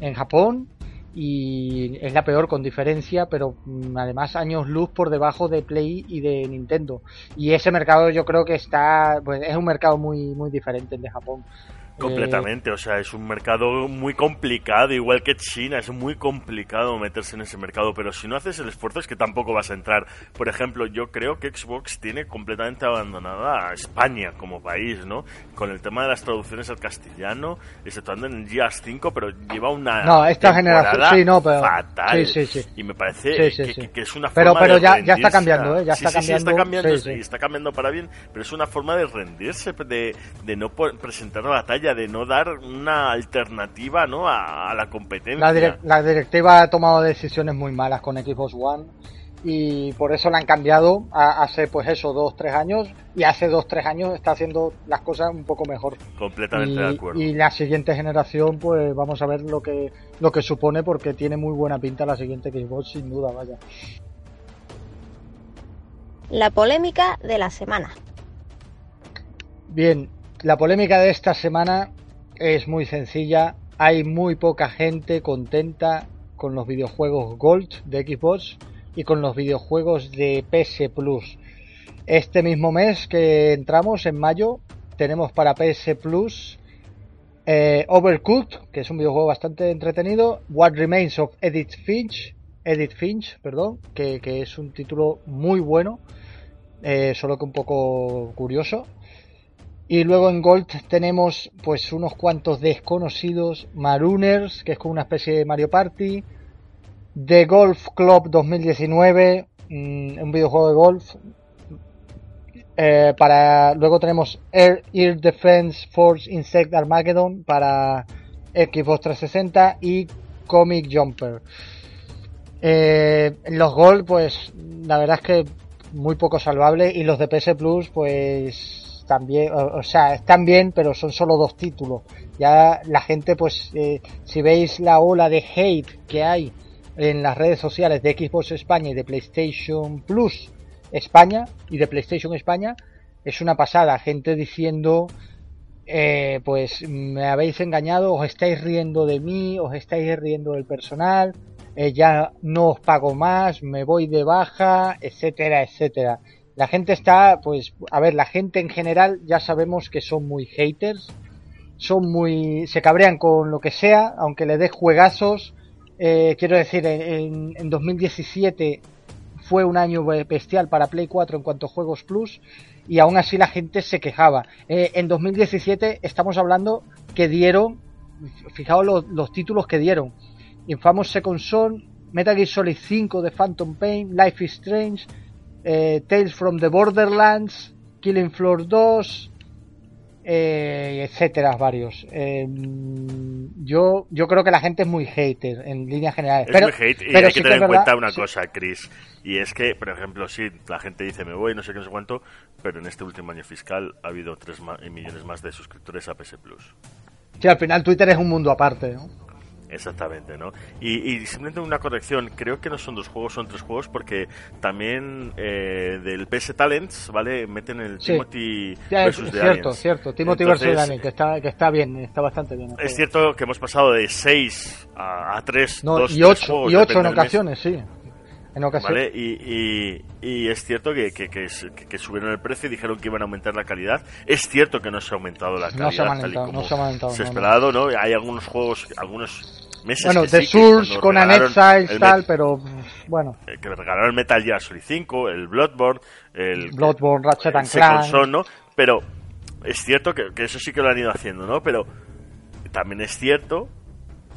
en Japón y es la peor con diferencia, pero mm, además años luz por debajo de Play y de Nintendo. Y ese mercado yo creo que está, pues es un mercado muy muy diferente el de Japón. Completamente, o sea, es un mercado muy complicado, igual que China, es muy complicado meterse en ese mercado, pero si no haces el esfuerzo es que tampoco vas a entrar. Por ejemplo, yo creo que Xbox tiene completamente abandonada a España como país, ¿no? Con el tema de las traducciones al castellano, exceptuando en Gears 5, pero lleva una no, esta generación sí, no, pero... fatal. Sí, sí, y me parece que, es una pero, forma pero ya, ya está cambiando, ¿eh? Ya está cambiando. está cambiando, está cambiando para bien, pero es una forma de rendirse, de, de no presentar la de no dar una alternativa ¿no? a, la competencia. La, directiva ha tomado decisiones muy malas con Xbox One y por eso la han cambiado hace pues eso, dos, tres años y hace dos, tres años está haciendo las cosas un poco mejor. Completamente de acuerdo. Y la siguiente generación pues vamos a ver lo que, lo que supone porque tiene muy buena pinta la siguiente Xbox sin duda, vaya. La polémica de la semana. Bien, la polémica de esta semana es muy sencilla. Hay muy poca gente contenta con los videojuegos Gold de Xbox y con los videojuegos de PS Plus. Este mismo mes que entramos, en mayo, tenemos para PS Plus eh, Overcooked, que es un videojuego bastante entretenido, What Remains of Edith Finch, Edith Finch, perdón, que, es un título muy bueno, eh, solo que un poco curioso. Y luego en Gold tenemos pues unos cuantos desconocidos, Marooners, que es como una especie de Mario Party, The Golf Club 2019, mm, un videojuego de golf. Eh, para luego tenemos Air, Air Defense Force Insect Armageddon para Xbox 360 y Comic Jumper. Eh, los Gold, pues la verdad es que muy poco salvable y los de PS Plus, pues también, o, sea, están bien, pero son solo dos títulos. Ya la gente, pues, eh, si veis la ola de hate que hay en las redes sociales de Xbox España y de PlayStation Plus España y de PlayStation España, es una pasada. Gente diciendo, eh, pues, me habéis engañado, os estáis riendo de mí, os estáis riendo del personal, eh, ya no os pago más, me voy de baja, etcétera, etcétera. La gente está, pues, a ver, la gente en general ya sabemos que son muy haters, son muy, se cabrean con lo que sea, aunque le des juegazos. Eh, quiero decir, en, en 2017 fue un año bestial para Play 4 en cuanto a juegos plus y aún así la gente se quejaba. Eh, en 2017 estamos hablando que dieron, fijaos los, los títulos que dieron. Infamous Second Son, Metal Gear Solid 5 de Phantom Pain, Life is Strange, eh, Tales from the Borderlands, Killing Floor 2, eh, etcétera, varios. Eh, yo, yo creo que la gente es muy hater en línea general. Es muy hate y hay que tener en cuenta una cosa, Chris. Y es que, por ejemplo, sí, la gente dice me voy, no sé qué, no sé cuánto, pero en este último año fiscal ha habido 3 millones más de suscriptores a PS Plus. Sí, al final Twitter es un mundo aparte, ¿no? Exactamente, ¿no? Y, simplemente una corrección, creo que no son dos juegos, son tres juegos, porque también eh, del PS Talents, ¿vale? Meten el Timothy versus es, cierto, cierto, Timothy versus Daniel, que está, que está bien, está bastante bien. Es cierto que hemos pasado de 6 a, a 3, no, y 8, y ocho en ocasiones, sí. En. ¿vale? Y, y, es cierto que, que, que, subieron el precio y dijeron que iban a aumentar la calidad. Es cierto que no se ha aumentado la calidad. No se ha aumentado, no se ha aumentado. Se esperado, ¿no? Hay algunos juegos, algunos meses bueno, de Source con Anexile tal, pero bueno. Eh, que regalaron el Metal Gear Solid 5, el Bloodborne, el Bloodborne, Ratchet and Clank, ¿no? Pero es cierto que, que, eso sí que lo han ido haciendo, ¿no? Pero también es cierto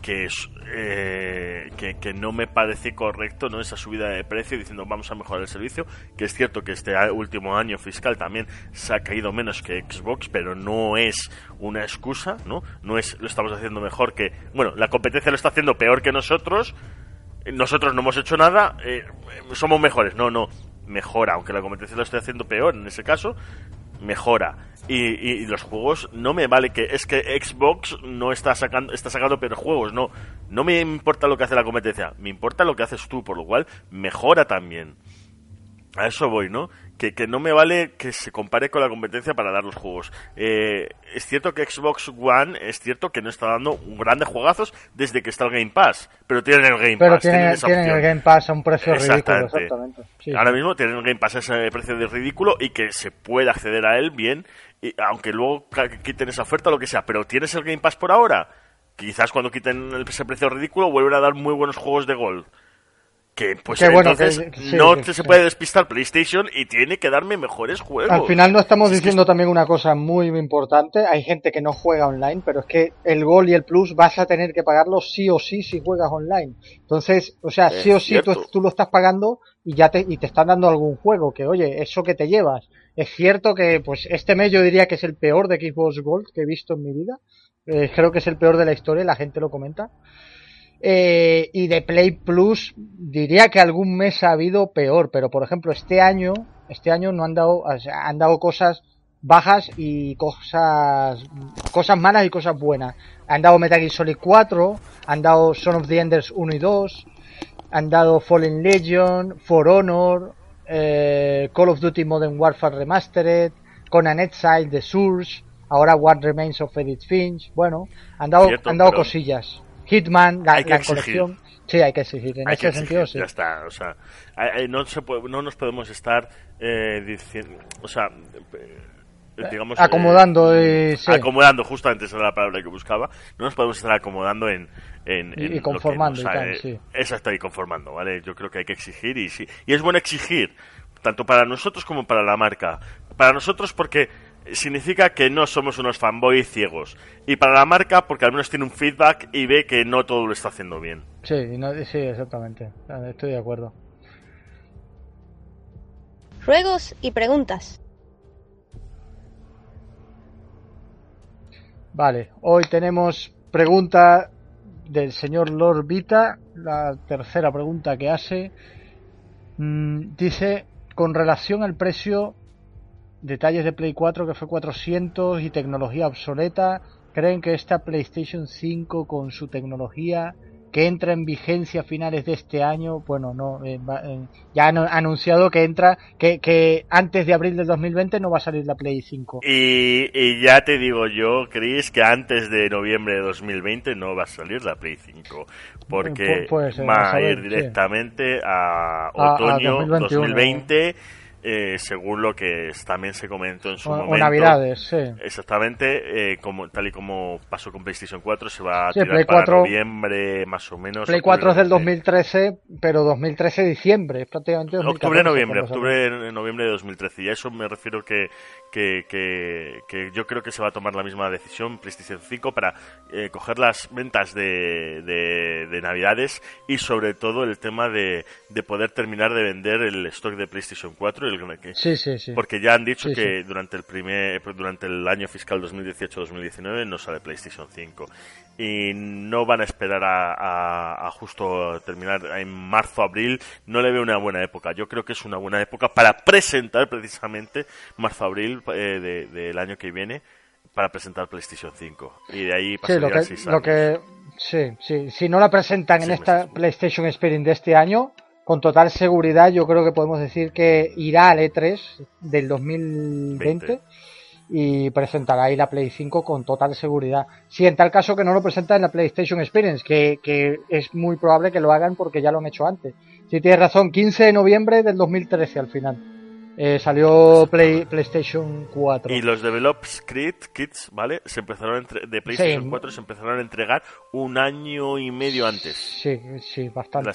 que, eh, que, no me parece correcto no esa subida de precio diciendo vamos a mejorar el servicio que es cierto que este último año fiscal también se ha caído menos que Xbox pero no es una excusa no no es lo estamos haciendo mejor que bueno la competencia lo está haciendo peor que nosotros nosotros no hemos hecho nada eh, somos mejores. No no mejora aunque la competencia lo esté haciendo peor en ese caso mejora. Y, los juegos no me vale que es que Xbox no está sacando está sacando peores juegos no. No me importa lo que hace la competencia me importa lo que haces tú por lo cual mejora también a eso voy, ¿no? Que, que, no me vale que se compare con la competencia para dar los juegos. Eh, es cierto que Xbox One, es cierto que no está dando grandes juegazos desde que está el Game Pass, pero tienen el Game Pass. Tienen, tienen, el Game Pass a un precio ridículo, exactamente. Ahora mismo tienen el Game Pass a ese precio de ridículo y que se puede acceder a él bien, y, aunque luego quiten esa oferta o lo que sea, pero tienes el Game Pass por ahora. Quizás cuando quiten ese precio ridículo vuelvan a dar muy buenos juegos de Gold que pues entonces no se puede despistar PlayStation y tiene que darme mejores juegos. Al final no estamos diciendo también una cosa muy, importante, hay gente que no juega online, pero es que el Gol y el Plus vas a tener que pagarlo sí o sí si juegas online. Entonces, o sea, sí o sí tú, lo estás pagando y ya te, y te están dando algún juego, que oye, eso que te llevas. Es cierto que pues este mes yo diría que es el peor de Xbox Gold que he visto en mi vida. Eh, creo que es el peor de la historia, la gente lo comenta. Eh, y de Play Plus diría que algún mes ha habido peor, pero por ejemplo este año, este año no han dado, han dado cosas bajas y cosas, cosas malas y cosas buenas. Han dado Metal Gear Solid 4, han dado Son of the Enders 1 y 2, han dado Fallen Legion, For Honor, eh, Call of Duty Modern Warfare Remastered, Conan Exile, The Source, ahora What Remains of Edith Finch, bueno, han dado, han dado cosillas. Hitman, la, colección. Sí, hay que exigir. En ese sentido, sí. Ya está. O sea, no, se no nos podemos estar eh, diciendo. O sea. Eh, digamos, acomodando eh, acomodando justamente esa era la palabra que buscaba no nos podemos estar acomodando en, en, y, conformando y tal, sí. exacto y conformando vale yo creo que hay que exigir y sí y es bueno exigir tanto para nosotros como para la marca para nosotros porque significa que no somos unos fanboys ciegos. Y para la marca, porque al menos tiene un feedback y ve que no todo lo está haciendo bien. Sí, sí, exactamente. Estoy de acuerdo. Ruegos y preguntas. Vale, hoy tenemos pregunta del señor Lord Vita, la tercera pregunta que hace. Mm, dice, con relación al precio detalles de Play 4 que fue 400 y tecnología obsoleta. ¿Creen que esta PlayStation 5 con su tecnología que entra en vigencia a finales de este año, bueno, no, eh, eh, ya han anunciado que entra, que, que, antes de abril del 2020 no va a salir la Play 5. Y, y ya te digo yo, Chris, que antes de noviembre de 2020 no va a salir la Play 5, porque va a ir directamente a otoño 2020 eh, según lo que también se comentó en su momento. O Navidades, sí. Exactamente, eh, como, tal y como pasó con PlayStation 4, se va a tirar para noviembre más o menos. Play 4 es del 2013, pero 2013 diciembre, prácticamente Octubre-noviembre, octubre-noviembre de 2013. Y a eso me refiero que, que, que, yo creo que se va a tomar la misma decisión PlayStation 5 para eh, coger las ventas de, de, Navidades y sobre todo el tema de, de poder terminar de vender el stock de PlayStation 4 sí, sí, sí. Porque ya han dicho que durante el primer durante el año fiscal 2018-2019 no sale PlayStation 5 y no van a esperar a, justo terminar en marzo abril. No le veo una buena época. Yo creo que es una buena época para presentar precisamente marzo abril eh, del año que viene para presentar PlayStation 5 y de ahí pasaría sí, lo que, sí, sí, si no la presentan en esta PlayStation Experience de este año con total seguridad yo creo que podemos decir que irá al E3 del 2020 y presentará ahí la Play 5 con total seguridad. Si en tal caso que no lo presenta en la PlayStation Experience, que, que, es muy probable que lo hagan porque ya lo han hecho antes. sí tienes razón, 15 de noviembre del 2013 al final. Eh, salió Play, PlayStation 4. Y los Develops Kits, ¿vale? Se empezaron entre, de PlayStation 4 se empezaron a entregar un año y medio antes. Sí, sí, bastante.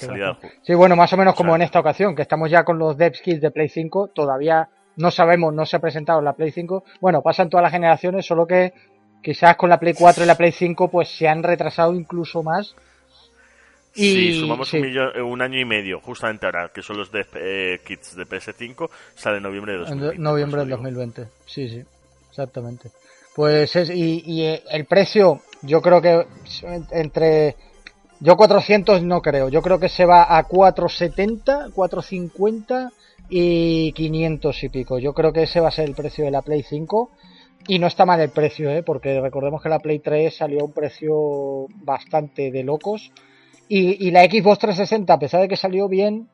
Sí, bueno, más o menos como en esta ocasión, que estamos ya con los Devs Kits de Play 5, todavía no sabemos, no se ha presentado la Play 5. Bueno, pasan todas las generaciones, solo que quizás con la Play 4 y la Play 5 pues se han retrasado incluso más y, sí, sumamos Un, eh, un, año y medio, justamente ahora, que son los de, eh, kits de PS5, sale en noviembre de 2020. Noviembre del 2020, sí, sí, exactamente. Pues es, y, y eh, el precio, yo creo que entre... Yo 400 no creo, yo creo que se va a 470, 450 y 500 y pico. Yo creo que ese va a ser el precio de la Play 5. Y no está mal el precio, ¿eh? porque recordemos que la Play 3 salió a un precio bastante de locos. Y, la Xbox 360, a pesar de que salió bien,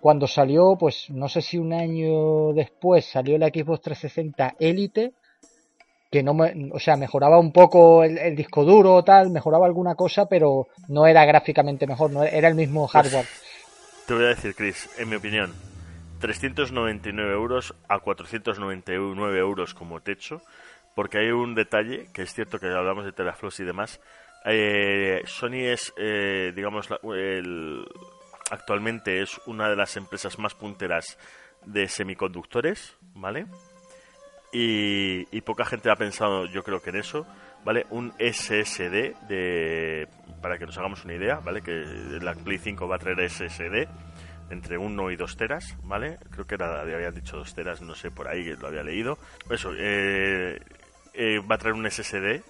cuando salió, pues no sé si un año después salió la Xbox 360 Elite, que no me, o sea, mejoraba un poco el, disco duro tal, mejoraba alguna cosa, pero no era gráficamente mejor, no era el mismo hardware. te voy a decir, Chris, en mi opinión, 399 euros a 499 euros como techo, porque hay un detalle, que es cierto que hablamos de teraflops y demás, eh, Sony es, eh, digamos, actualmente es una de las empresas más punteras de semiconductores, ¿vale? Y, poca gente ha pensado, yo creo que en eso, ¿vale? Un SSD de, para que nos hagamos una idea, ¿vale? Que la Play 5 va a traer SSD entre 1 y 2 teras, ¿vale? Creo que era, habían dicho 2 teras, no sé, por ahí lo había leído. Eso, eh, va a traer un SSD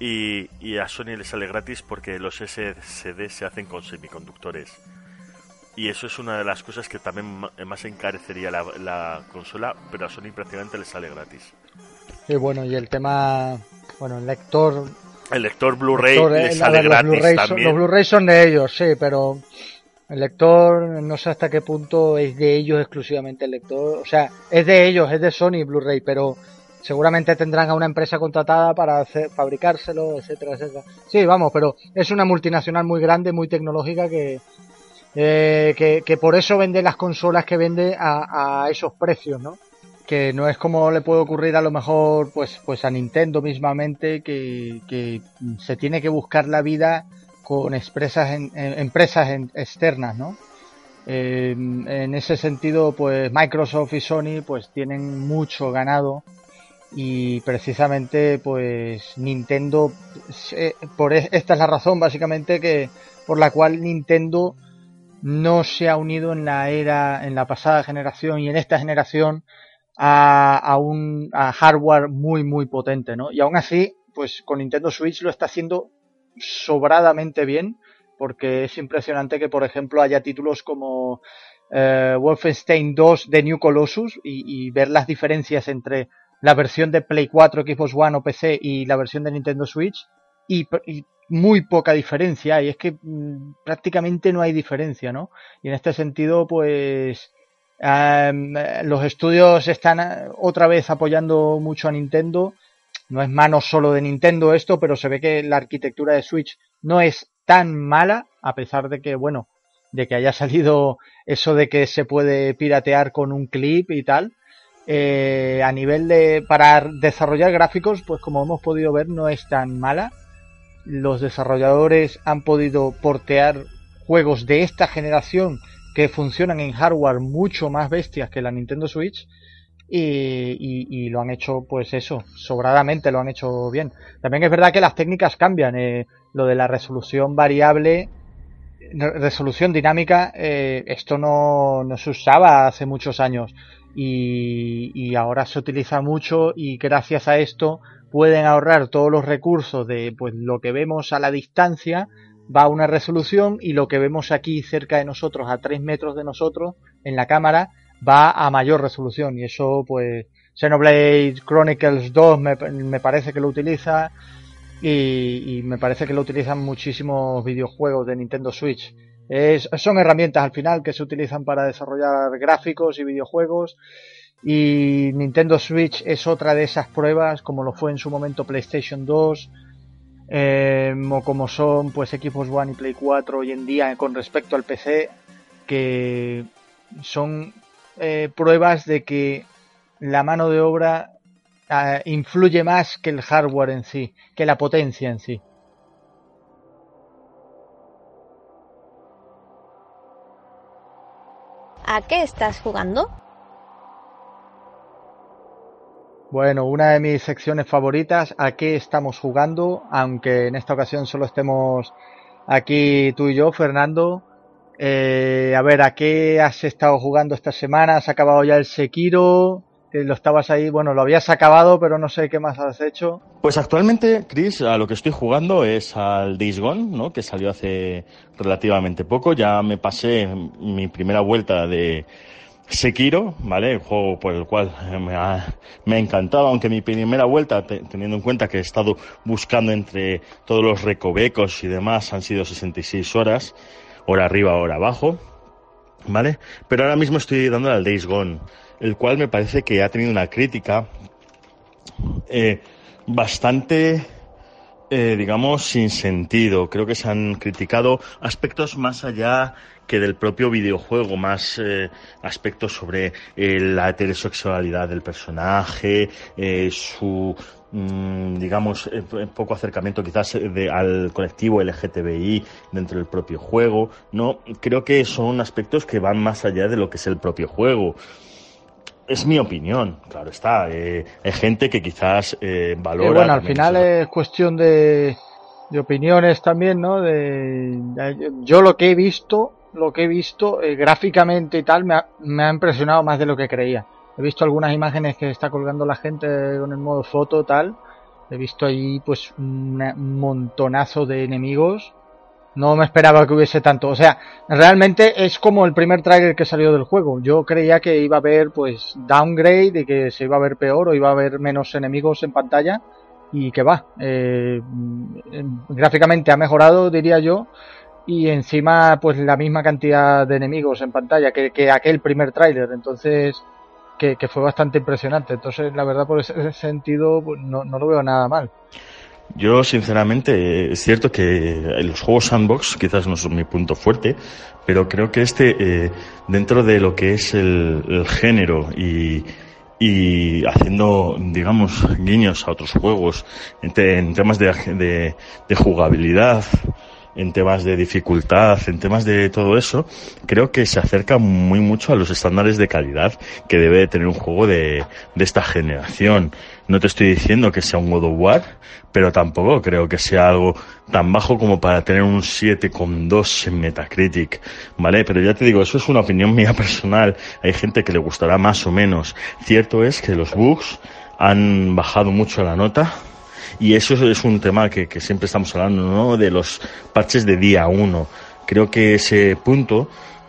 y, a Sony le sale gratis porque los SSD se hacen con semiconductores. Y eso es una de las cosas que también más encarecería la, consola, pero a Sony prácticamente le sale gratis. Y bueno, y el tema, bueno, el lector... El lector Blu-ray le eh, sale gratis también. los Blu-ray son de ellos, sí, pero el lector no sé hasta qué punto es de ellos exclusivamente el lector. O sea, es de ellos, es de Sony Blu-ray, pero seguramente tendrán a una empresa contratada para hacer, fabricárselo, etcétera, etcétera. Sí, vamos, pero es una multinacional muy grande, muy tecnológica que, eh, que, por eso vende las consolas que vende a, a, esos precios, ¿no? Que no es como le puede ocurrir a lo mejor pues, pues a Nintendo mismamente, que, que se tiene que buscar la vida con empresas, en, empresas externas, ¿no? Eh, en ese sentido, pues Microsoft y Sony pues tienen mucho ganado y precisamente pues Nintendo eh, por esta es la razón básicamente que por la cual Nintendo no se ha unido en la era en la pasada generación y en esta generación a, a un a hardware muy muy potente no y aún así pues con Nintendo Switch lo está haciendo sobradamente bien porque es impresionante que por ejemplo haya títulos como eh, Wolfenstein 2 de New Colossus y ver las diferencias entre la versión de Play 4, Xbox One o PC y la versión de Nintendo Switch y, muy poca diferencia y es que mm, prácticamente no hay diferencia, ¿no? Y en este sentido, pues los estudios están eh, otra vez apoyando mucho a Nintendo. No es mano solo de Nintendo esto, pero se ve que la arquitectura de Switch no es tan mala, a pesar de que, bueno, de que haya salido eso de que se puede piratear con un clip y tal. Eh, a nivel de para desarrollar gráficos, pues como hemos podido ver no es tan mala. Los desarrolladores han podido portear juegos de esta generación que funcionan en hardware mucho más bestias que la Nintendo Switch y, lo han hecho pues eso, sobradamente lo han hecho bien. También es verdad que las técnicas cambian, eh, lo de la resolución variable, resolución dinámica, eh, esto no, no se usaba hace muchos años y, ahora se utiliza mucho y gracias a esto pueden ahorrar todos los recursos de pues lo que vemos a la distancia va a una resolución y lo que vemos aquí cerca de nosotros a 3 metros de nosotros en la cámara va a mayor resolución. Y eso pues Xenoblade Chronicles 2 me, me parece que lo utiliza y, y, me parece que lo utilizan muchísimos videojuegos de Nintendo Switch son herramientas al final que se utilizan para desarrollar gráficos y videojuegos. Y Nintendo Switch es otra de esas pruebas, como lo fue en su momento PlayStation 2, eh, o como son pues equipos One y Play 4 hoy en día con respecto al PC. que son eh, pruebas de que la mano de obra eh, influye más que el hardware en sí, que la potencia en sí. ¿A qué estás jugando? Bueno, una de mis secciones favoritas, ¿a qué estamos jugando? Aunque en esta ocasión solo estemos aquí tú y yo, Fernando. Eh, a ver, ¿a qué has estado jugando esta semana? ¿Has acabado ya el Sekiro? Lo estabas ahí, bueno, lo habías acabado, pero no sé qué más has hecho. Pues actualmente, Chris, a lo que estoy jugando es al Days Gone, ¿no? Que salió hace relativamente poco. Ya me pasé mi primera vuelta de Sekiro, ¿vale? El juego por el cual me ha, me ha encantado, aunque mi primera vuelta, teniendo en cuenta que he estado buscando entre todos los recovecos y demás, han sido 66 horas, hora arriba, hora abajo, ¿vale? Pero ahora mismo estoy dándole al Days Gone el cual me parece que ha tenido una crítica eh, bastante, eh, digamos, sin sentido. Creo que se han criticado aspectos más allá que del propio videojuego, más eh, aspectos sobre la heterosexualidad del personaje, su mm, digamos, poco acercamiento quizás al colectivo LGTBI dentro del propio juego. No, creo que son aspectos que van más allá de lo que es el propio juego es mi opinión, claro está. Eh, hay gente que quizás eh, valora. bueno, al final es cuestión de, de, opiniones también, ¿no? De, yo lo que he visto, lo que he visto eh, gráficamente y tal, me ha, me ha, impresionado más de lo que creía. He visto algunas imágenes que está colgando la gente con el modo foto tal. He visto ahí pues un montonazo de enemigos no me esperaba que hubiese tanto. O sea, realmente es como el primer trailer que salió del juego. Yo creía que iba a haber pues downgrade y que se iba a ver peor o iba a haber menos enemigos en pantalla. Y que va. Eh, gráficamente ha mejorado, diría yo. Y encima, pues la misma cantidad de enemigos en pantalla que, que aquel primer tráiler. Entonces, que, que, fue bastante impresionante. Entonces, la verdad, por ese sentido, pues, no lo veo nada mal. Yo, sinceramente, es cierto que los juegos sandbox quizás no son mi punto fuerte, pero creo que este, eh, dentro de lo que es el, género y, y haciendo, digamos, guiños a otros juegos en, temas de, de jugabilidad, en temas de dificultad, en temas de todo eso, creo que se acerca muy mucho a los estándares de calidad que debe de tener un juego de, de esta generación. No te estoy diciendo que sea un God of War, pero tampoco creo que sea algo tan bajo como para tener un 7,2 en Metacritic, ¿vale? Pero ya te digo, eso es una opinión mía personal. Hay gente que le gustará más o menos. Cierto es que los bugs han bajado mucho la nota, y eso es un tema que, que siempre estamos hablando, ¿no? De los parches de día uno. Creo que ese punto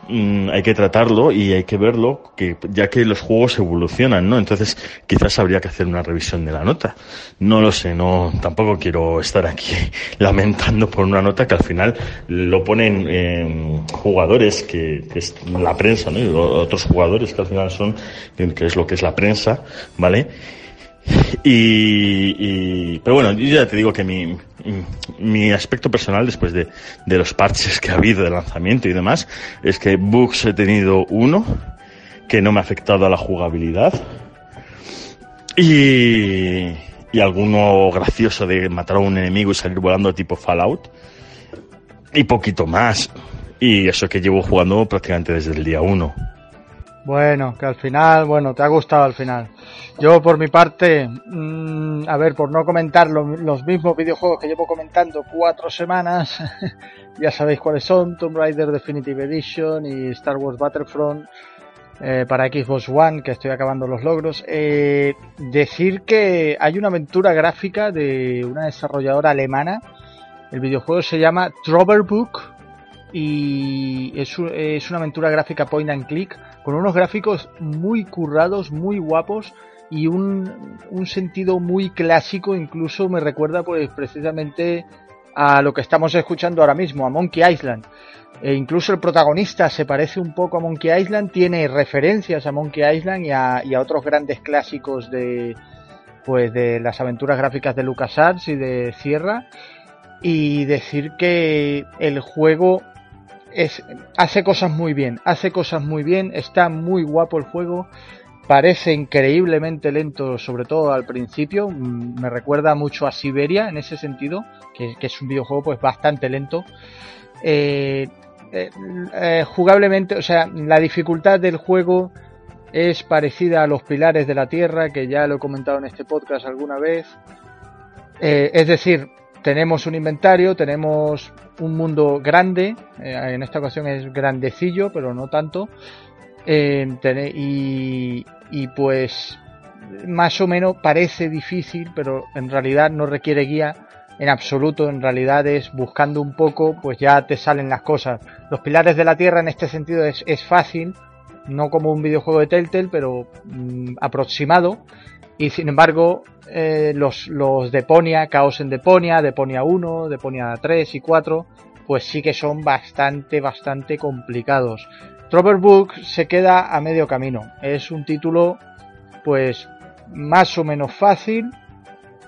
mm, hay que tratarlo y hay que verlo, que ya que los juegos evolucionan, ¿no? Entonces, quizás habría que hacer una revisión de la nota. No lo sé, no, tampoco quiero estar aquí lamentando por una nota que al final lo ponen eh, jugadores que, que, es la prensa, ¿no? Y otros jugadores que al final son, que es lo que es la prensa, ¿vale? Y, pero bueno, yo ya te digo que mi, mi aspecto personal después de, de, los parches que ha habido de lanzamiento y demás es que bugs he tenido uno que no me ha afectado a la jugabilidad y, y alguno gracioso de matar a un enemigo y salir volando tipo Fallout y poquito más y eso que llevo jugando prácticamente desde el día uno. Bueno, que al final, bueno, te ha gustado al final. Yo por mi parte, mmm, a ver, por no comentar lo, los mismos videojuegos que llevo comentando cuatro semanas, ya sabéis cuáles son, Tomb Raider Definitive Edition y Star Wars Battlefront eh, para Xbox One, que estoy acabando los logros. Eh, decir que hay una aventura gráfica de una desarrolladora alemana, el videojuego se llama Book y es, es una aventura gráfica point and click con unos gráficos muy currados, muy guapos y un, un sentido muy clásico, incluso me recuerda pues precisamente a lo que estamos escuchando ahora mismo, a Monkey Island. E incluso el protagonista se parece un poco a Monkey Island, tiene referencias a Monkey Island y a, y a otros grandes clásicos de pues de las aventuras gráficas de LucasArts y de Sierra y decir que el juego es, hace cosas muy bien, hace cosas muy bien, está muy guapo el juego, parece increíblemente lento, sobre todo al principio, mm, me recuerda mucho a Siberia en ese sentido, que, es un videojuego pues bastante lento. Eh, eh, eh, jugablemente, o sea, la dificultad del juego es parecida a los pilares de la Tierra, que ya lo he comentado en este podcast alguna vez. es decir, tenemos un inventario, tenemos un mundo grande, eh, en esta ocasión es grandecillo, pero no tanto, eh, y, y, pues más o menos parece difícil, pero en realidad no requiere guía en absoluto, en realidad es buscando un poco, pues ya te salen las cosas. Los pilares de la Tierra en este sentido es, es fácil, no como un videojuego de Telltale, pero mm, aproximado, y sin embargo eh, los, los Deponia, Caos en Deponia, Deponia 1, Deponia 3 y 4, pues sí que son bastante, bastante complicados. Trover Book se queda a medio camino. Es un título, pues, más o menos fácil.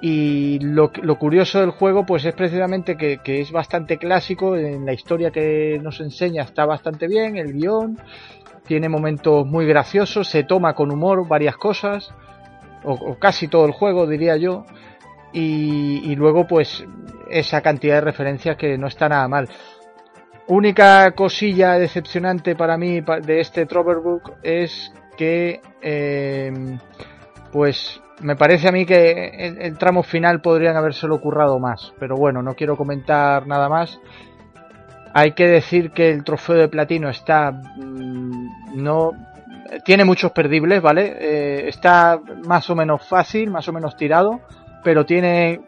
Y lo, lo curioso del juego, pues es precisamente que, que, es bastante clásico. En la historia que nos enseña está bastante bien. El guion tiene momentos muy graciosos. Se toma con humor varias cosas o, casi todo el juego, diría yo. Y, luego, pues, esa cantidad de referencias que no está nada mal. Única cosilla decepcionante para mí de este Book es que, em, pues, me parece a mí que el, el, tramo final podrían habérselo currado más. Pero bueno, no quiero comentar nada más. Hay que decir que el trofeo de platino está mm, no tiene muchos perdibles, ¿vale? Eh, está más o menos fácil, más o menos tirado, pero tiene,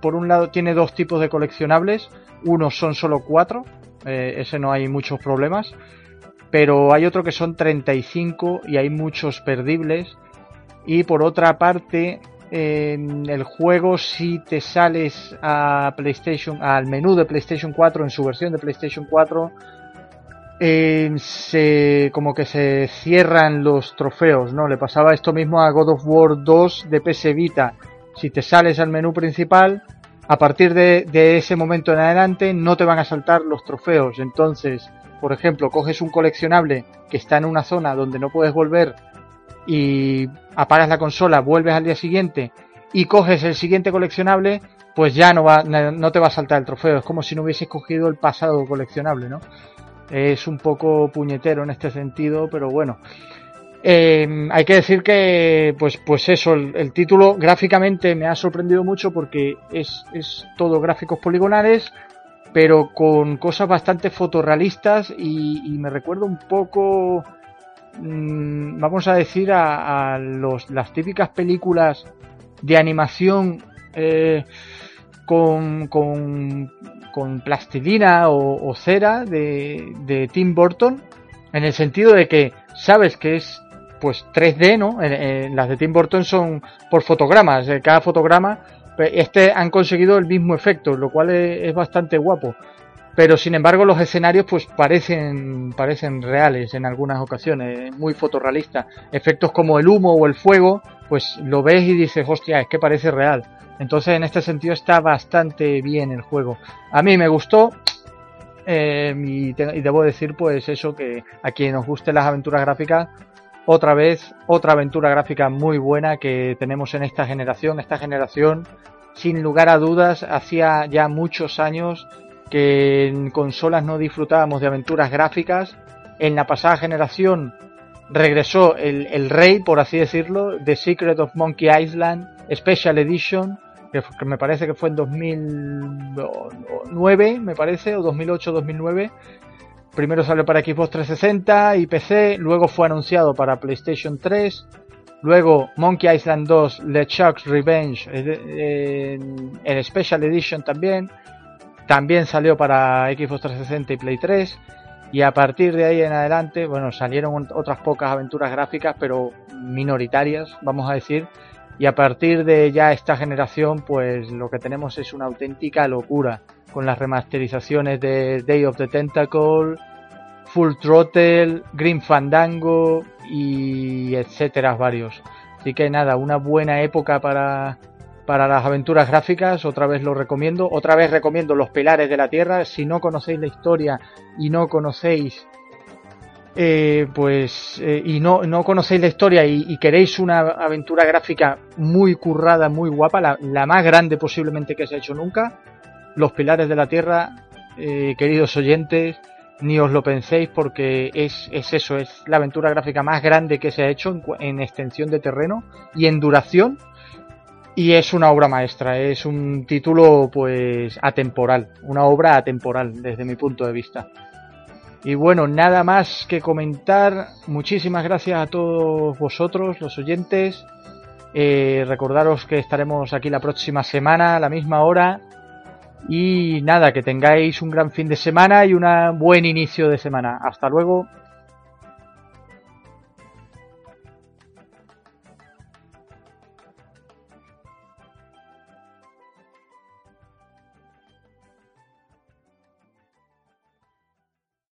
por un lado, tiene dos tipos de coleccionables. Uno son solo cuatro, eh, ese no hay muchos problemas. Pero hay otro que son 35 y hay muchos perdibles. Y por otra parte, en el juego si te sales a PlayStation, al menú de PlayStation 4 en su versión de PlayStation 4 se, como que se cierran los trofeos, ¿no? Le pasaba esto mismo a God of War 2 de PS Vita. Si te sales al menú principal, a partir de, de ese momento en adelante no te van a saltar los trofeos. Entonces, por ejemplo, coges un coleccionable que está en una zona donde no puedes volver y apagas la consola, vuelves al día siguiente y coges el siguiente coleccionable, pues ya no va, no te va a saltar el trofeo. Es como si no hubieses cogido el pasado coleccionable, ¿no? Es un poco puñetero en este sentido, pero bueno. Eh, hay que decir que, pues, pues eso, el, título gráficamente me ha sorprendido mucho porque es, es todo gráficos poligonales, pero con cosas bastante fotorrealistas y, me recuerda un poco, mm, vamos a decir, a, los, las típicas películas de animación eh, con, con con plastilina o, cera de, Tim Burton, en el sentido de que sabes que es pues 3D, ¿no? las de Tim Burton son por fotogramas, cada fotograma, pues, este han conseguido el mismo efecto, lo cual es, bastante guapo. Pero sin embargo los escenarios pues parecen, parecen reales en algunas ocasiones, muy fotorrealistas. Efectos como el humo o el fuego, pues lo ves y dices, hostia, es que parece real. Entonces en este sentido está bastante bien el juego. A mí me gustó eh, y, debo decir pues eso que a quien nos guste las aventuras gráficas, otra vez otra aventura gráfica muy buena que tenemos en esta generación. Esta generación sin lugar a dudas hacía ya muchos años que en consolas no disfrutábamos de aventuras gráficas. En la pasada generación regresó el, el rey, por así decirlo, The Secret of Monkey Island Special Edition, que, me parece que fue en 2009, me parece, o 2008-2009. Primero salió para Xbox 360 y PC, luego fue anunciado para PlayStation 3, luego Monkey Island 2 LeChuck's Revenge en, en Special Edition también, también salió para Xbox 360 y Play 3 y a partir de ahí en adelante, bueno, salieron otras pocas aventuras gráficas, pero minoritarias, vamos a decir, y a partir de ya esta generación, pues lo que tenemos es una auténtica locura con las remasterizaciones de Day of the Tentacle, Full Throttle, Green Fandango y etcétera varios. Así que nada, una buena época para para las aventuras gráficas, otra vez lo recomiendo. Otra vez recomiendo Los Pilares de la Tierra. Si no conocéis la historia y no conocéis eh, pues eh, y no, no conocéis la historia y, queréis una aventura gráfica muy currada, muy guapa, la, más grande posiblemente que se ha hecho nunca, Los Pilares de la Tierra, eh, queridos oyentes, ni os lo penséis porque es, es, eso, es la aventura gráfica más grande que se ha hecho en, en extensión de terreno y en duración y es una obra maestra, es un título pues atemporal, una obra atemporal desde mi punto de vista. Y bueno, nada más que comentar. Muchísimas gracias a todos vosotros, los oyentes. Eh, recordaros que estaremos aquí la próxima semana a la misma hora. Y nada, que tengáis un gran fin de semana y un buen inicio de semana. Hasta luego.